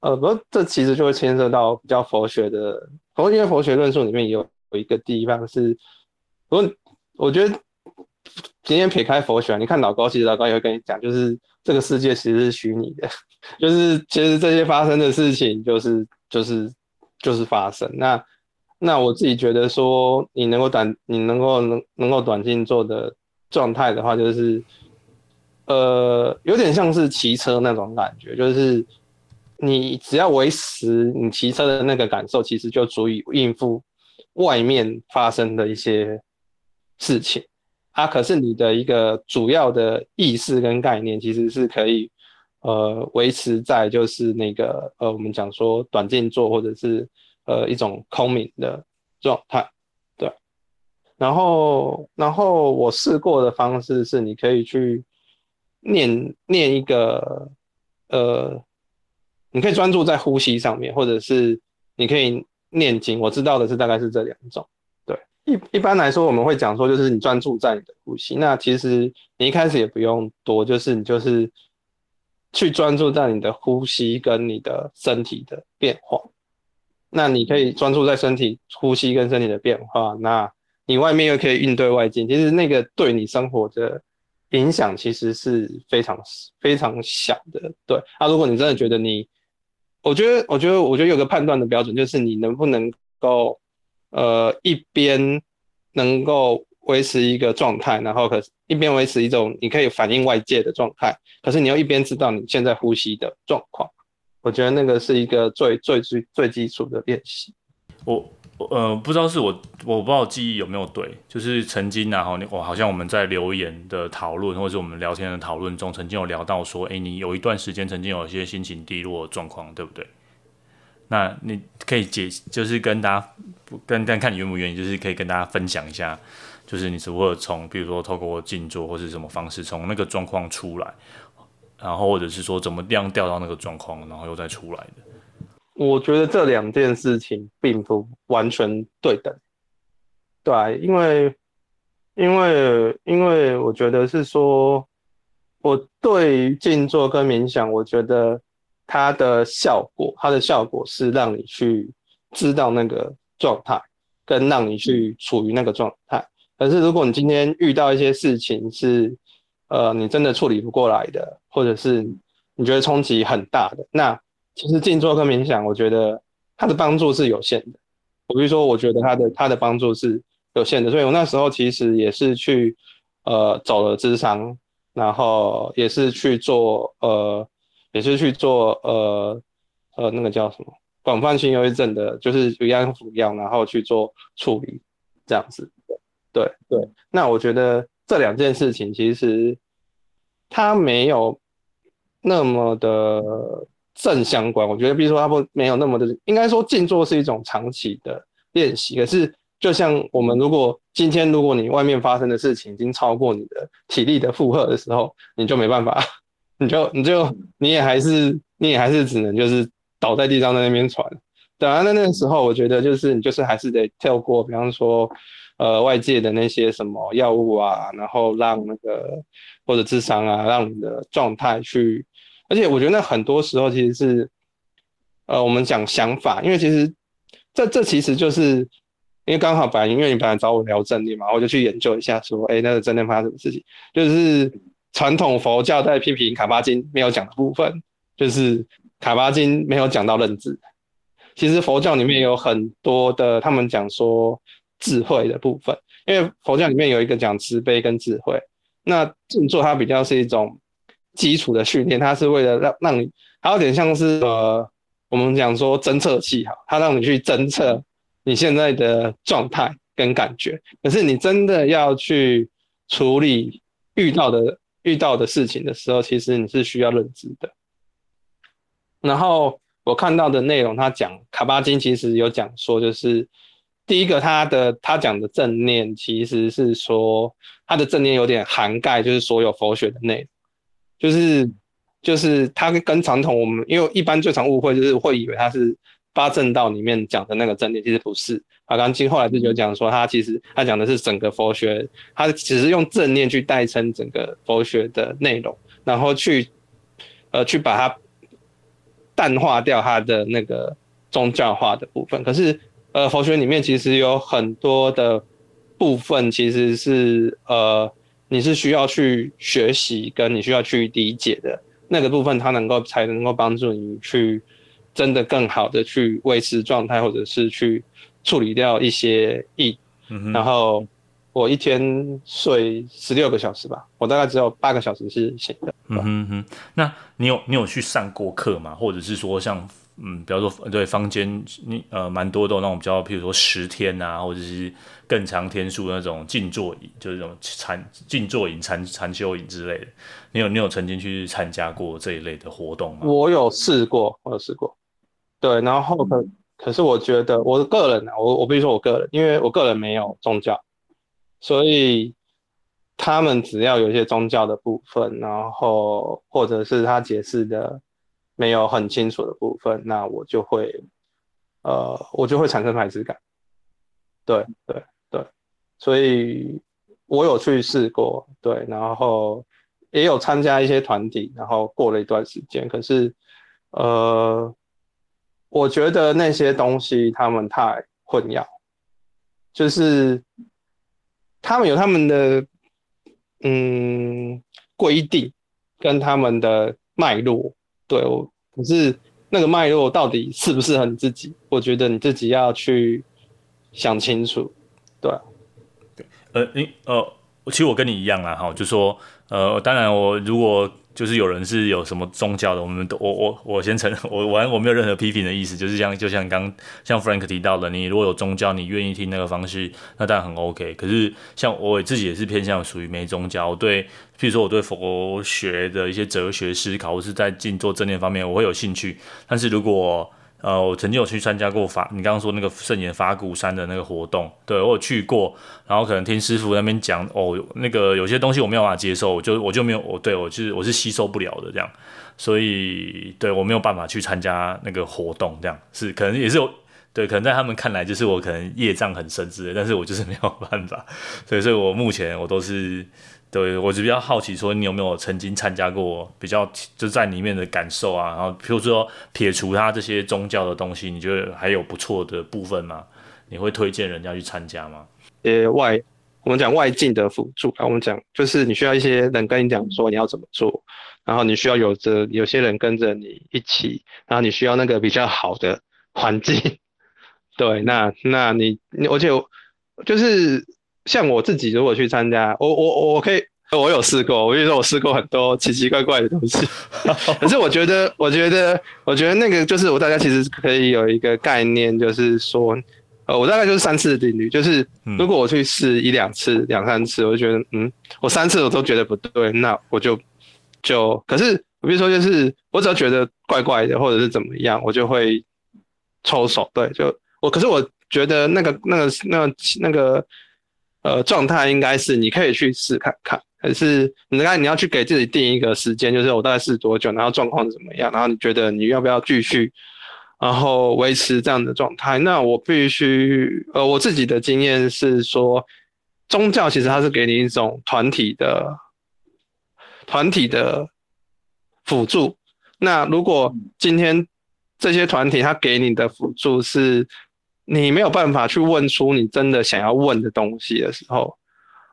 呃，不过这其实就会牵涉到比较佛学的。佛因为佛学论述里面有有一个地方是，我我觉得今天撇开佛学，你看老高，其实老高也会跟你讲，就是这个世界其实是虚拟的，(laughs) 就是其实这些发生的事情就是就是就是发生。那那我自己觉得说，你能够短，你能够能能够短静坐的状态的话，就是呃有点像是骑车那种感觉，就是。你只要维持你骑车的那个感受，其实就足以应付外面发生的一些事情啊。可是你的一个主要的意识跟概念，其实是可以呃维持在就是那个呃我们讲说短静坐或者是呃一种空明的状态，对。然后然后我试过的方式是，你可以去念念一个呃。你可以专注在呼吸上面，或者是你可以念经。我知道的是大概是这两种。对，一一般来说我们会讲说，就是你专注在你的呼吸。那其实你一开始也不用多，就是你就是去专注在你的呼吸跟你的身体的变化。那你可以专注在身体呼吸跟身体的变化，那你外面又可以应对外境。其实那个对你生活的影响其实是非常非常小的。对，那、如果你真的觉得你我觉得，我觉得，我觉得有个判断的标准，就是你能不能够，呃，一边能够维持一个状态，然后可一边维持一种你可以反映外界的状态，可是你要一边知道你现在呼吸的状况。我觉得那个是一个最最最最基础的练习。我呃不知道是我我不知道记忆有没有对，就是曾经然后我好像我们在留言的讨论或者是我们聊天的讨论中，曾经有聊到说，哎，你有一段时间曾经有一些心情低落的状况，对不对？那你可以解，就是跟大家跟但看你愿不愿意，就是可以跟大家分享一下，就是你是如何从，比如说透过静坐或是什么方式从那个状况出来，然后或者是说怎么样掉到那个状况，然后又再出来的。我觉得这两件事情并不完全对等，对，因为因为因为我觉得是说，我对于静坐跟冥想，我觉得。它的效果，它的效果是让你去知道那个状态，跟让你去处于那个状态。可是如果你今天遇到一些事情是，呃，你真的处理不过来的，或者是你觉得冲击很大的，那其实静坐跟冥想，我觉得它的帮助是有限的。我比如说，我觉得它的它的帮助是有限的，所以我那时候其实也是去呃走了咨商，然后也是去做呃。也是去做呃呃那个叫什么广泛性忧郁症的，就是一样服药，然后去做处理这样子。对对，那我觉得这两件事情其实它没有那么的正相关。我觉得，比如说它不没有那么的，应该说静坐是一种长期的练习。可是，就像我们如果今天如果你外面发生的事情已经超过你的体力的负荷的时候，你就没办法。(laughs) 你就你就你也还是你也还是只能就是倒在地上在那边喘，对啊，那那个时候我觉得就是你就是还是得跳过，比方说呃外界的那些什么药物啊，然后让那个或者智商啊，让你的状态去，而且我觉得那很多时候其实是呃我们讲想法，因为其实这这其实就是因为刚好本来因为你本来找我聊正念嘛，我就去研究一下说，哎，那个正念发生什么事情，就是。传统佛教在批评卡巴金没有讲的部分，就是卡巴金没有讲到认知。其实佛教里面有很多的，他们讲说智慧的部分，因为佛教里面有一个讲慈悲跟智慧。那静坐它比较是一种基础的训练，它是为了让让你，它有点像是呃，我们讲说侦测器哈，它让你去侦测你现在的状态跟感觉。可是你真的要去处理遇到的。遇到的事情的时候，其实你是需要认知的。然后我看到的内容，他讲卡巴金其实有讲说，就是第一个他的他讲的正念，其实是说他的正念有点涵盖，就是所有佛学的内容，就是就是他跟传统我们，因为一般最常误会就是会以为他是。八正道里面讲的那个正念，其实不是。卡巴金后来就讲说，他其实他讲的是整个佛学，他只是用正念去代称整个佛学的内容，然后去呃去把它淡化掉它的那个宗教化的部分。可是呃佛学里面其实有很多的部分，其实是呃你是需要去学习，跟你需要去理解的那个部分，它能够才能够帮助你去。真的更好的去维持状态，或者是去处理掉一些疫。嗯、然后我一天睡十六个小时吧，我大概只有八个小时是醒的。嗯哼哼，那你有你有去上过课吗？或者是说像嗯，比方说对坊间你呃蛮多的那种比较，譬如说十天啊，或者是更长天数那种静坐营，就是这种禅静坐营、禅禅修营之类的。你有你有曾经去参加过这一类的活动吗？我有试过，我有试过。对，然后可可是我觉得我个人啊，我我比如说我个人，因为我个人没有宗教，所以他们只要有一些宗教的部分，然后或者是他解释的没有很清楚的部分，那我就会呃，我就会产生排斥感。对对对，所以我有去试过，对，然后也有参加一些团体，然后过了一段时间，可是呃。我觉得那些东西他们太混淆，就是他们有他们的嗯规定跟他们的脉络，对，我可是那个脉络到底适不适合你自己？我觉得你自己要去想清楚，对。呃，你呃，其实我跟你一样啦，哈，就说，呃，当然我如果。就是有人是有什么宗教的，我们都我我我先承 (laughs) 认，我完我没有任何批评的意思，就是像就像刚像 Frank 提到的，你如果有宗教，你愿意听那个方式，那当然很 OK。可是像我自己也是偏向属于没宗教，我对，譬如说我对佛学的一些哲学思考，或是在静坐正念方面，我会有兴趣。但是如果呃，我曾经有去参加过法，你刚刚说那个圣严法鼓山的那个活动，对，我有去过，然后可能听师傅那边讲，哦，那个有些东西我没有办法接受，我就我就没有，我对我就是我是吸收不了的这样，所以对我没有办法去参加那个活动，这样是可能也是有，对，可能在他们看来就是我可能业障很深之类，但是我就是没有办法，所以所以我目前我都是。对，我就比较好奇，说你有没有曾经参加过比较就在里面的感受啊？然后比如说撇除他这些宗教的东西，你觉得还有不错的部分吗？你会推荐人家去参加吗？呃，外我们讲外境的辅助啊，我们讲就是你需要一些人跟你讲说你要怎么做，然后你需要有着有些人跟着你一起，然后你需要那个比较好的环境。对，那那你而且就是。像我自己如果去参加，我我我可以，我有试过，我跟你说我试过很多奇奇怪怪的东西，(laughs) 可是我觉得，我觉得，我觉得那个就是我大家其实可以有一个概念，就是说，呃，我大概就是三次定律，就是如果我去试一两次、两三次，我就觉得，嗯，我三次我都觉得不对，那我就就，可是比如说就是我只要觉得怪怪的或者是怎么样，我就会抽手，对，就我，可是我觉得那个那个那个那个。呃，状态应该是你可以去试看看，可是你看你要去给自己定一个时间，就是我大概试多久，然后状况怎么样，然后你觉得你要不要继续，然后维持这样的状态？那我必须，呃，我自己的经验是说，宗教其实它是给你一种团体的团体的辅助。那如果今天这些团体它给你的辅助是。你没有办法去问出你真的想要问的东西的时候，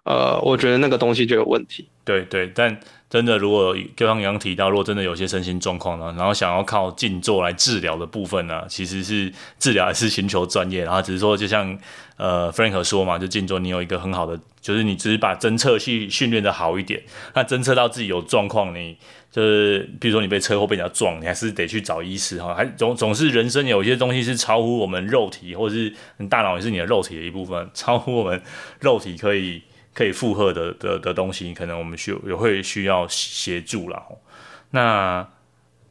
呃，我觉得那个东西就有问题。对对，但真的，如果就像刚刚提到，如果真的有些身心状况呢，然后想要靠静坐来治疗的部分呢，其实是治疗还是寻求专业，然后只是说，就像呃 Frank 说嘛，就静坐，你有一个很好的，就是你只是把侦测器训练的好一点，那侦测到自己有状况，你。就是，比如说你被车祸被人家撞，你还是得去找医师哈。还总总是人生有一些东西是超乎我们肉体，或者是你大脑也是你的肉体的一部分，超乎我们肉体可以可以负荷的的的东西，可能我们需也会需要协助了。那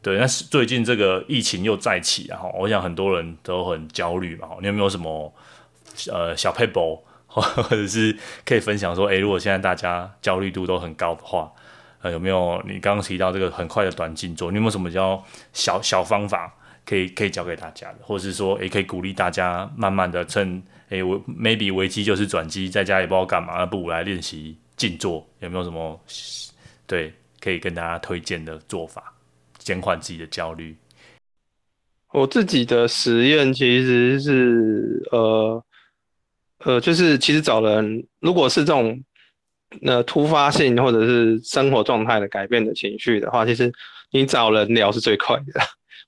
对，那是最近这个疫情又再起，然后我想很多人都很焦虑嘛。你有没有什么呃小撇步，(laughs) 或者是可以分享说，诶，如果现在大家焦虑度都很高的话？呃，有没有你刚刚提到这个很快的短静坐？你有没有什么叫小小方法可以可以教给大家的，或者是说，也可以鼓励大家慢慢的趁，诶，我 maybe 危机就是转机，在家也不知道干嘛，那不如来练习静坐？有没有什么对可以跟大家推荐的做法，减缓自己的焦虑？我自己的实验其实是呃呃，就是其实找人，如果是这种。那突发性或者是生活状态的改变的情绪的话，其实你找人聊是最快的。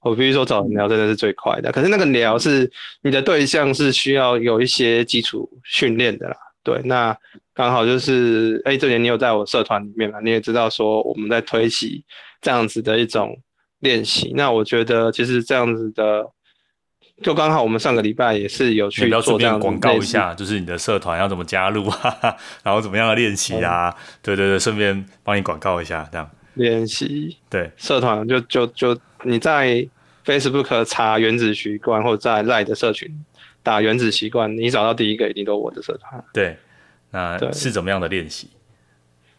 我必须说找人聊真的是最快的。可是那个聊是你的对象是需要有一些基础训练的啦。对，那刚好就是哎，这年你有在我社团里面嘛，你也知道说我们在推习这样子的一种练习。那我觉得其实这样子的。就刚好我们上个礼拜也是有去做这样广告一下，就是你的社团要怎么加入啊，(laughs) 然后怎么样的练习啊？嗯、对对对，顺便帮你广告一下，这样练习。对，社团就就就你在 Facebook 查原子习惯，或者在 Line 的社群打原子习惯，你找到第一个一定都是我的社团。对，那是怎么样的练习？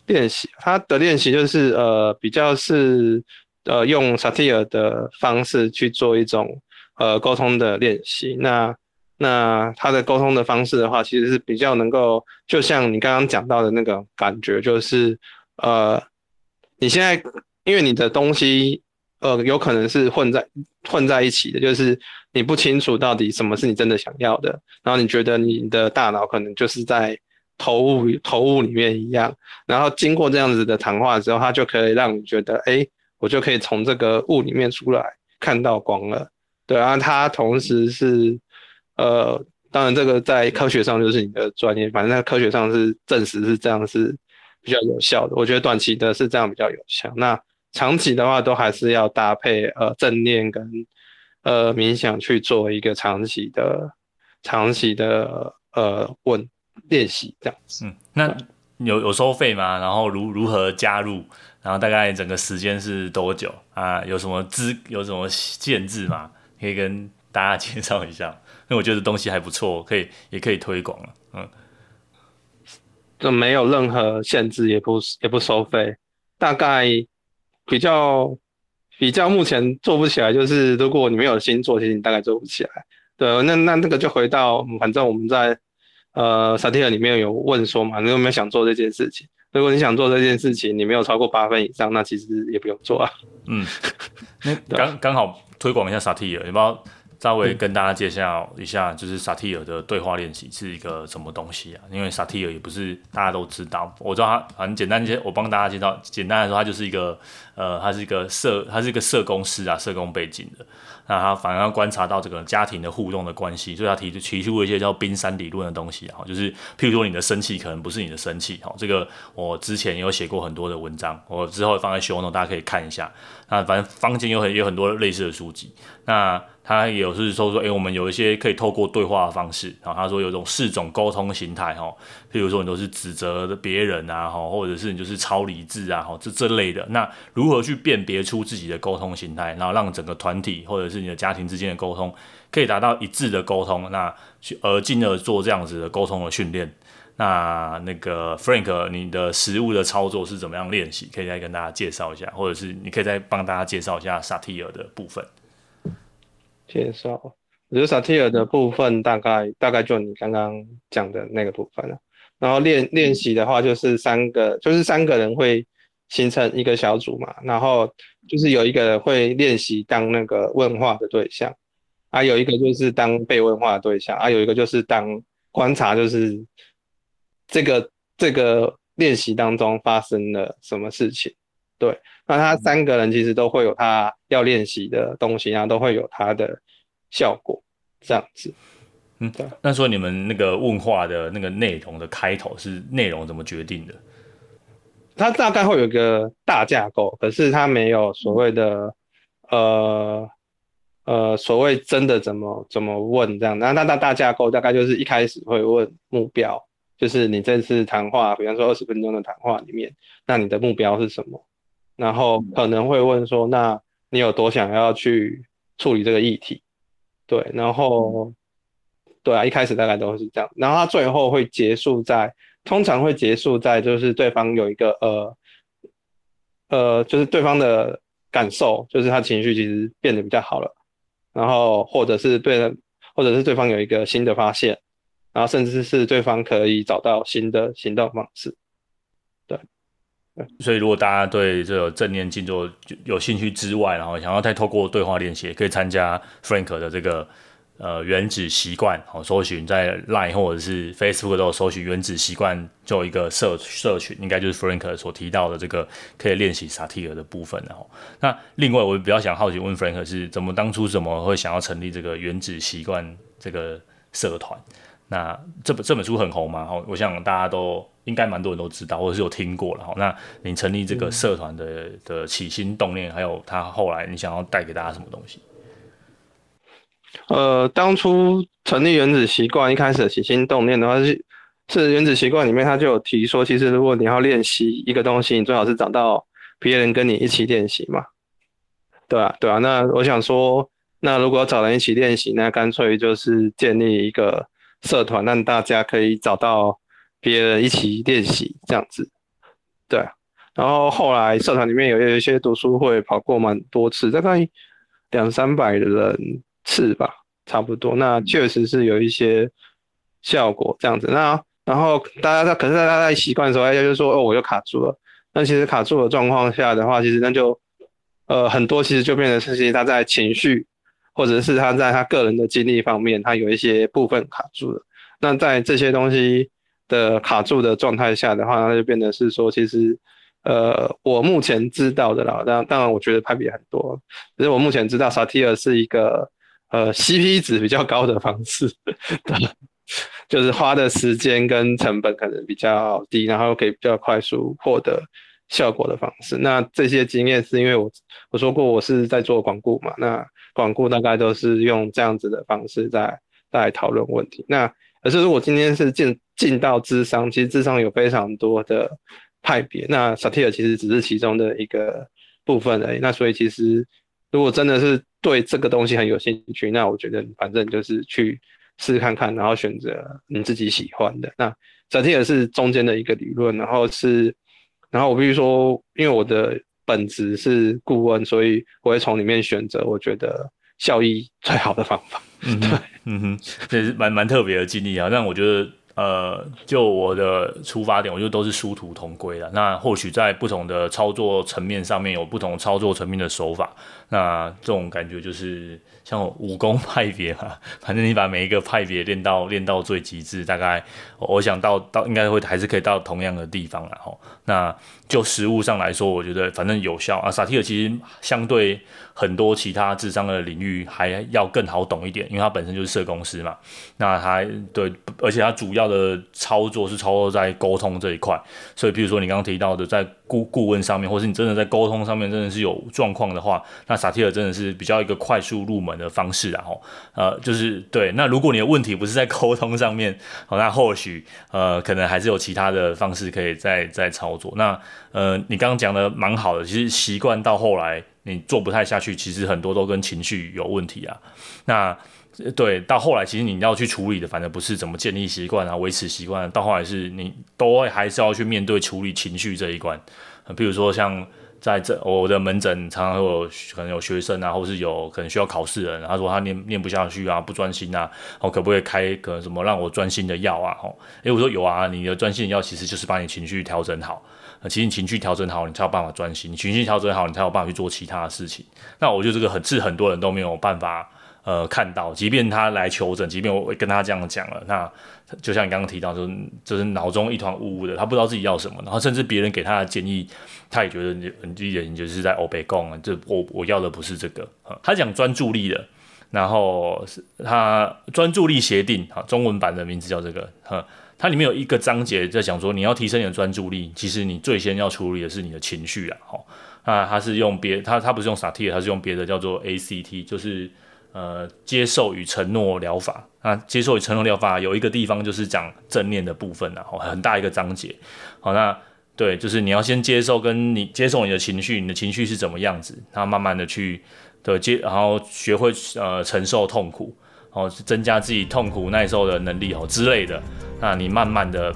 练习，它的练习就是呃比较是呃用 satire 的方式去做一种。呃，沟通的练习，那那他的沟通的方式的话，其实是比较能够，就像你刚刚讲到的那个感觉，就是呃，你现在因为你的东西，呃，有可能是混在混在一起的，就是你不清楚到底什么是你真的想要的，然后你觉得你的大脑可能就是在投雾投雾里面一样，然后经过这样子的谈话之后，它就可以让你觉得，哎，我就可以从这个雾里面出来，看到光了。对啊，它同时是，呃，当然这个在科学上就是你的专业，反正在科学上是证实是这样是比较有效的。我觉得短期的是这样比较有效，那长期的话都还是要搭配呃正念跟呃冥想去做一个长期的长期的呃稳练习这样子。嗯，那有有收费吗？然后如如何加入？然后大概整个时间是多久啊？有什么资有什么限制吗？可以跟大家介绍一下，因为我觉得东西还不错，可以也可以推广了。嗯，这没有任何限制，也不也不收费。大概比较比较目前做不起来，就是如果你没有心做，其实你大概做不起来。对，那那那个就回到，反正我们在呃萨提尔里面有问说嘛，你有没有想做这件事情？如果你想做这件事情，你没有超过八分以上，那其实也不用做啊。嗯，(laughs) 那刚刚好推广一下萨提尔，你帮稍微跟大家介绍一下，就是萨提尔的对话练习是一个什么东西啊？因为萨提尔也不是大家都知道，我知道他很简单一些，我帮大家介绍。简单来说，他就是一个呃，他是一个社，他是一个社工师啊，社工背景的。那他反而要观察到这个家庭的互动的关系，所以他提出提出一些叫冰山理论的东西，啊，就是譬如说你的生气可能不是你的生气，哈，这个我之前也有写过很多的文章，我之后放在 show note，大家可以看一下。那反正坊间有很有很多类似的书籍，那。他也有是说说，诶、我们有一些可以透过对话的方式，然后他说有种四种沟通形态，哈，譬如说你都是指责的别人啊，哈，或者是你就是超理智啊，哈，这这类的，那如何去辨别出自己的沟通形态，然后让整个团体或者是你的家庭之间的沟通可以达到一致的沟通，那去而进而做这样子的沟通的训练。那那个 Frank，你的实物的操作是怎么样练习？可以再跟大家介绍一下，或者是你可以再帮大家介绍一下萨提尔的部分。介绍，我觉得萨提尔的部分大概大概就你刚刚讲的那个部分了。然后练练习的话，就是三个，就是三个人会形成一个小组嘛。然后就是有一个人会练习当那个问话的对象，啊，有一个就是当被问话的对象，啊，有一个就是当观察，就是这个这个练习当中发生了什么事情，对。那他三个人其实都会有他要练习的东西，然后都会有他的效果，这样子。嗯，对。那说你们那个问话的那个内容的开头是内容怎么决定的？他大概会有一个大架构，可是他没有所谓的呃呃所谓真的怎么怎么问这样。那那大大架构大概就是一开始会问目标，就是你这次谈话，比方说二十分钟的谈话里面，那你的目标是什么？然后可能会问说，那你有多想要去处理这个议题？对，然后对啊，一开始大概都是这样。然后他最后会结束在，通常会结束在就是对方有一个呃呃，就是对方的感受，就是他情绪其实变得比较好了。然后或者是对，或者是对方有一个新的发现，然后甚至是对方可以找到新的行动方式。(laughs) 所以，如果大家对这个正念静坐有兴趣之外，然后想要再透过对话练习，可以参加 Frank 的这个呃原子习惯，好，搜寻在 Line 或者是 Facebook 都有搜寻原子习惯，就一个社社群，应该就是 Frank 所提到的这个可以练习萨提尔的部分。然后，那另外我比较想好奇问 Frank 是怎么当初怎么会想要成立这个原子习惯这个社团？那这本这本书很红嘛？哈，我想大家都应该蛮多人都知道，或者是有听过了。哈，那你成立这个社团的、嗯、的起心动念，还有他后来你想要带给大家什么东西？呃，当初成立原子习惯一开始的起心动念的话是，是原子习惯里面他就有提说，其实如果你要练习一个东西，你最好是找到别人跟你一起练习嘛。对啊，对啊。那我想说，那如果要找人一起练习，那干脆就是建立一个。社团让大家可以找到别人一起练习这样子，对。然后后来社团里面有有一些读书会跑过蛮多次，大概两三百人次吧，差不多。那确实是有一些效果这样子。那然后大家在可是大家在习惯的时候，大家就说哦，我又卡住了。那其实卡住的状况下的话，其实那就呃很多其实就变成是其实他在情绪。或者是他在他个人的经历方面，他有一些部分卡住了。那在这些东西的卡住的状态下的话，那就变得是说，其实，呃，我目前知道的啦，当当然我觉得派比很多，只是我目前知道萨提尔是一个呃 CP 值比较高的方式，对，就是花的时间跟成本可能比较低，然后可以比较快速获得效果的方式。那这些经验是因为我我说过我是在做广固嘛，那广固大概都是用这样子的方式在在讨论问题。那可是如果今天是进进到智商，其实智商有非常多的派别，那萨提尔其实只是其中的一个部分而已。那所以其实如果真的是对这个东西很有兴趣，那我觉得反正就是去试试看看，然后选择你自己喜欢的。那萨提尔是中间的一个理论，然后是，然后我必须说，因为我的本职是顾问，所以我会从里面选择我觉得效益最好的方法。嗯，对，嗯哼，这是蛮蛮特别的经历啊。但我觉得。呃，就我的出发点，我觉得都是殊途同归的。那或许在不同的操作层面上面有不同操作层面的手法，那这种感觉就是像武功派别嘛，反正你把每一个派别练到练到最极致，大概我想到到应该会还是可以到同样的地方了吼。那就实务上来说，我觉得反正有效啊。萨提尔其实相对很多其他智商的领域还要更好懂一点，因为他本身就是社工师嘛。那他对，而且他主要的操作是操作在沟通这一块，所以比如说你刚刚提到的，在顾顾问上面，或是你真的在沟通上面真的是有状况的话，那萨提尔真的是比较一个快速入门的方式，然后呃，就是对。那如果你的问题不是在沟通上面，好，那或许呃，可能还是有其他的方式可以再再操作。那呃，你刚刚讲的蛮好的，其实习惯到后来你做不太下去，其实很多都跟情绪有问题啊。那对，到后来其实你要去处理的，反正不是怎么建立习惯啊、维持习惯，到后来是你都会还是要去面对处理情绪这一关。比如说像在这我的门诊，常常会有可能有学生啊，或是有可能需要考试的人，他说他念念不下去啊，不专心啊，我可不可以开个什么让我专心的药啊？哦，诶，我说有啊，你的专心的药其实就是把你情绪调整好。其实你情绪调整好，你才有办法专心；你情绪调整好，你才有办法去做其他的事情。那我觉得这个很是很多人都没有办法。呃，看到，即便他来求诊，即便我跟他这样讲了，那就像你刚刚提到，就是就是脑中一团雾雾的，他不知道自己要什么，然后甚至别人给他的建议，他也觉得你你你就是在欧北共啊，这我我要的不是这个。他讲专注力的，然后是他专注力协定，哈，中文版的名字叫这个，哈，它里面有一个章节在讲说，你要提升你的专注力，其实你最先要处理的是你的情绪啊，哈，那他是用别他他不是用萨提尔，他是用别的叫做 ACT，就是。呃，接受与承诺疗法那，接受与承诺疗法有一个地方就是讲正念的部分啊，很大一个章节。好，那对，就是你要先接受，跟你接受你的情绪，你的情绪是怎么样子，然后慢慢的去的接，然后学会呃承受痛苦，然后增加自己痛苦耐受的能力哦之类的。那你慢慢的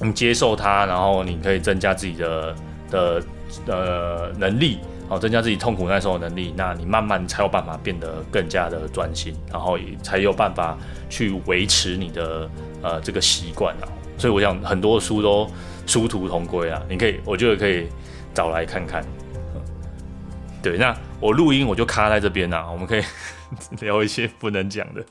你接受它，然后你可以增加自己的的呃能力。哦，增加自己痛苦耐受的能力，那你慢慢才有办法变得更加的专心，然后也才有办法去维持你的呃这个习惯啊。所以我想很多书都殊途同归啊，你可以，我觉得可以找来看看。对，那我录音我就卡在这边啊，我们可以 (laughs) 聊一些不能讲的。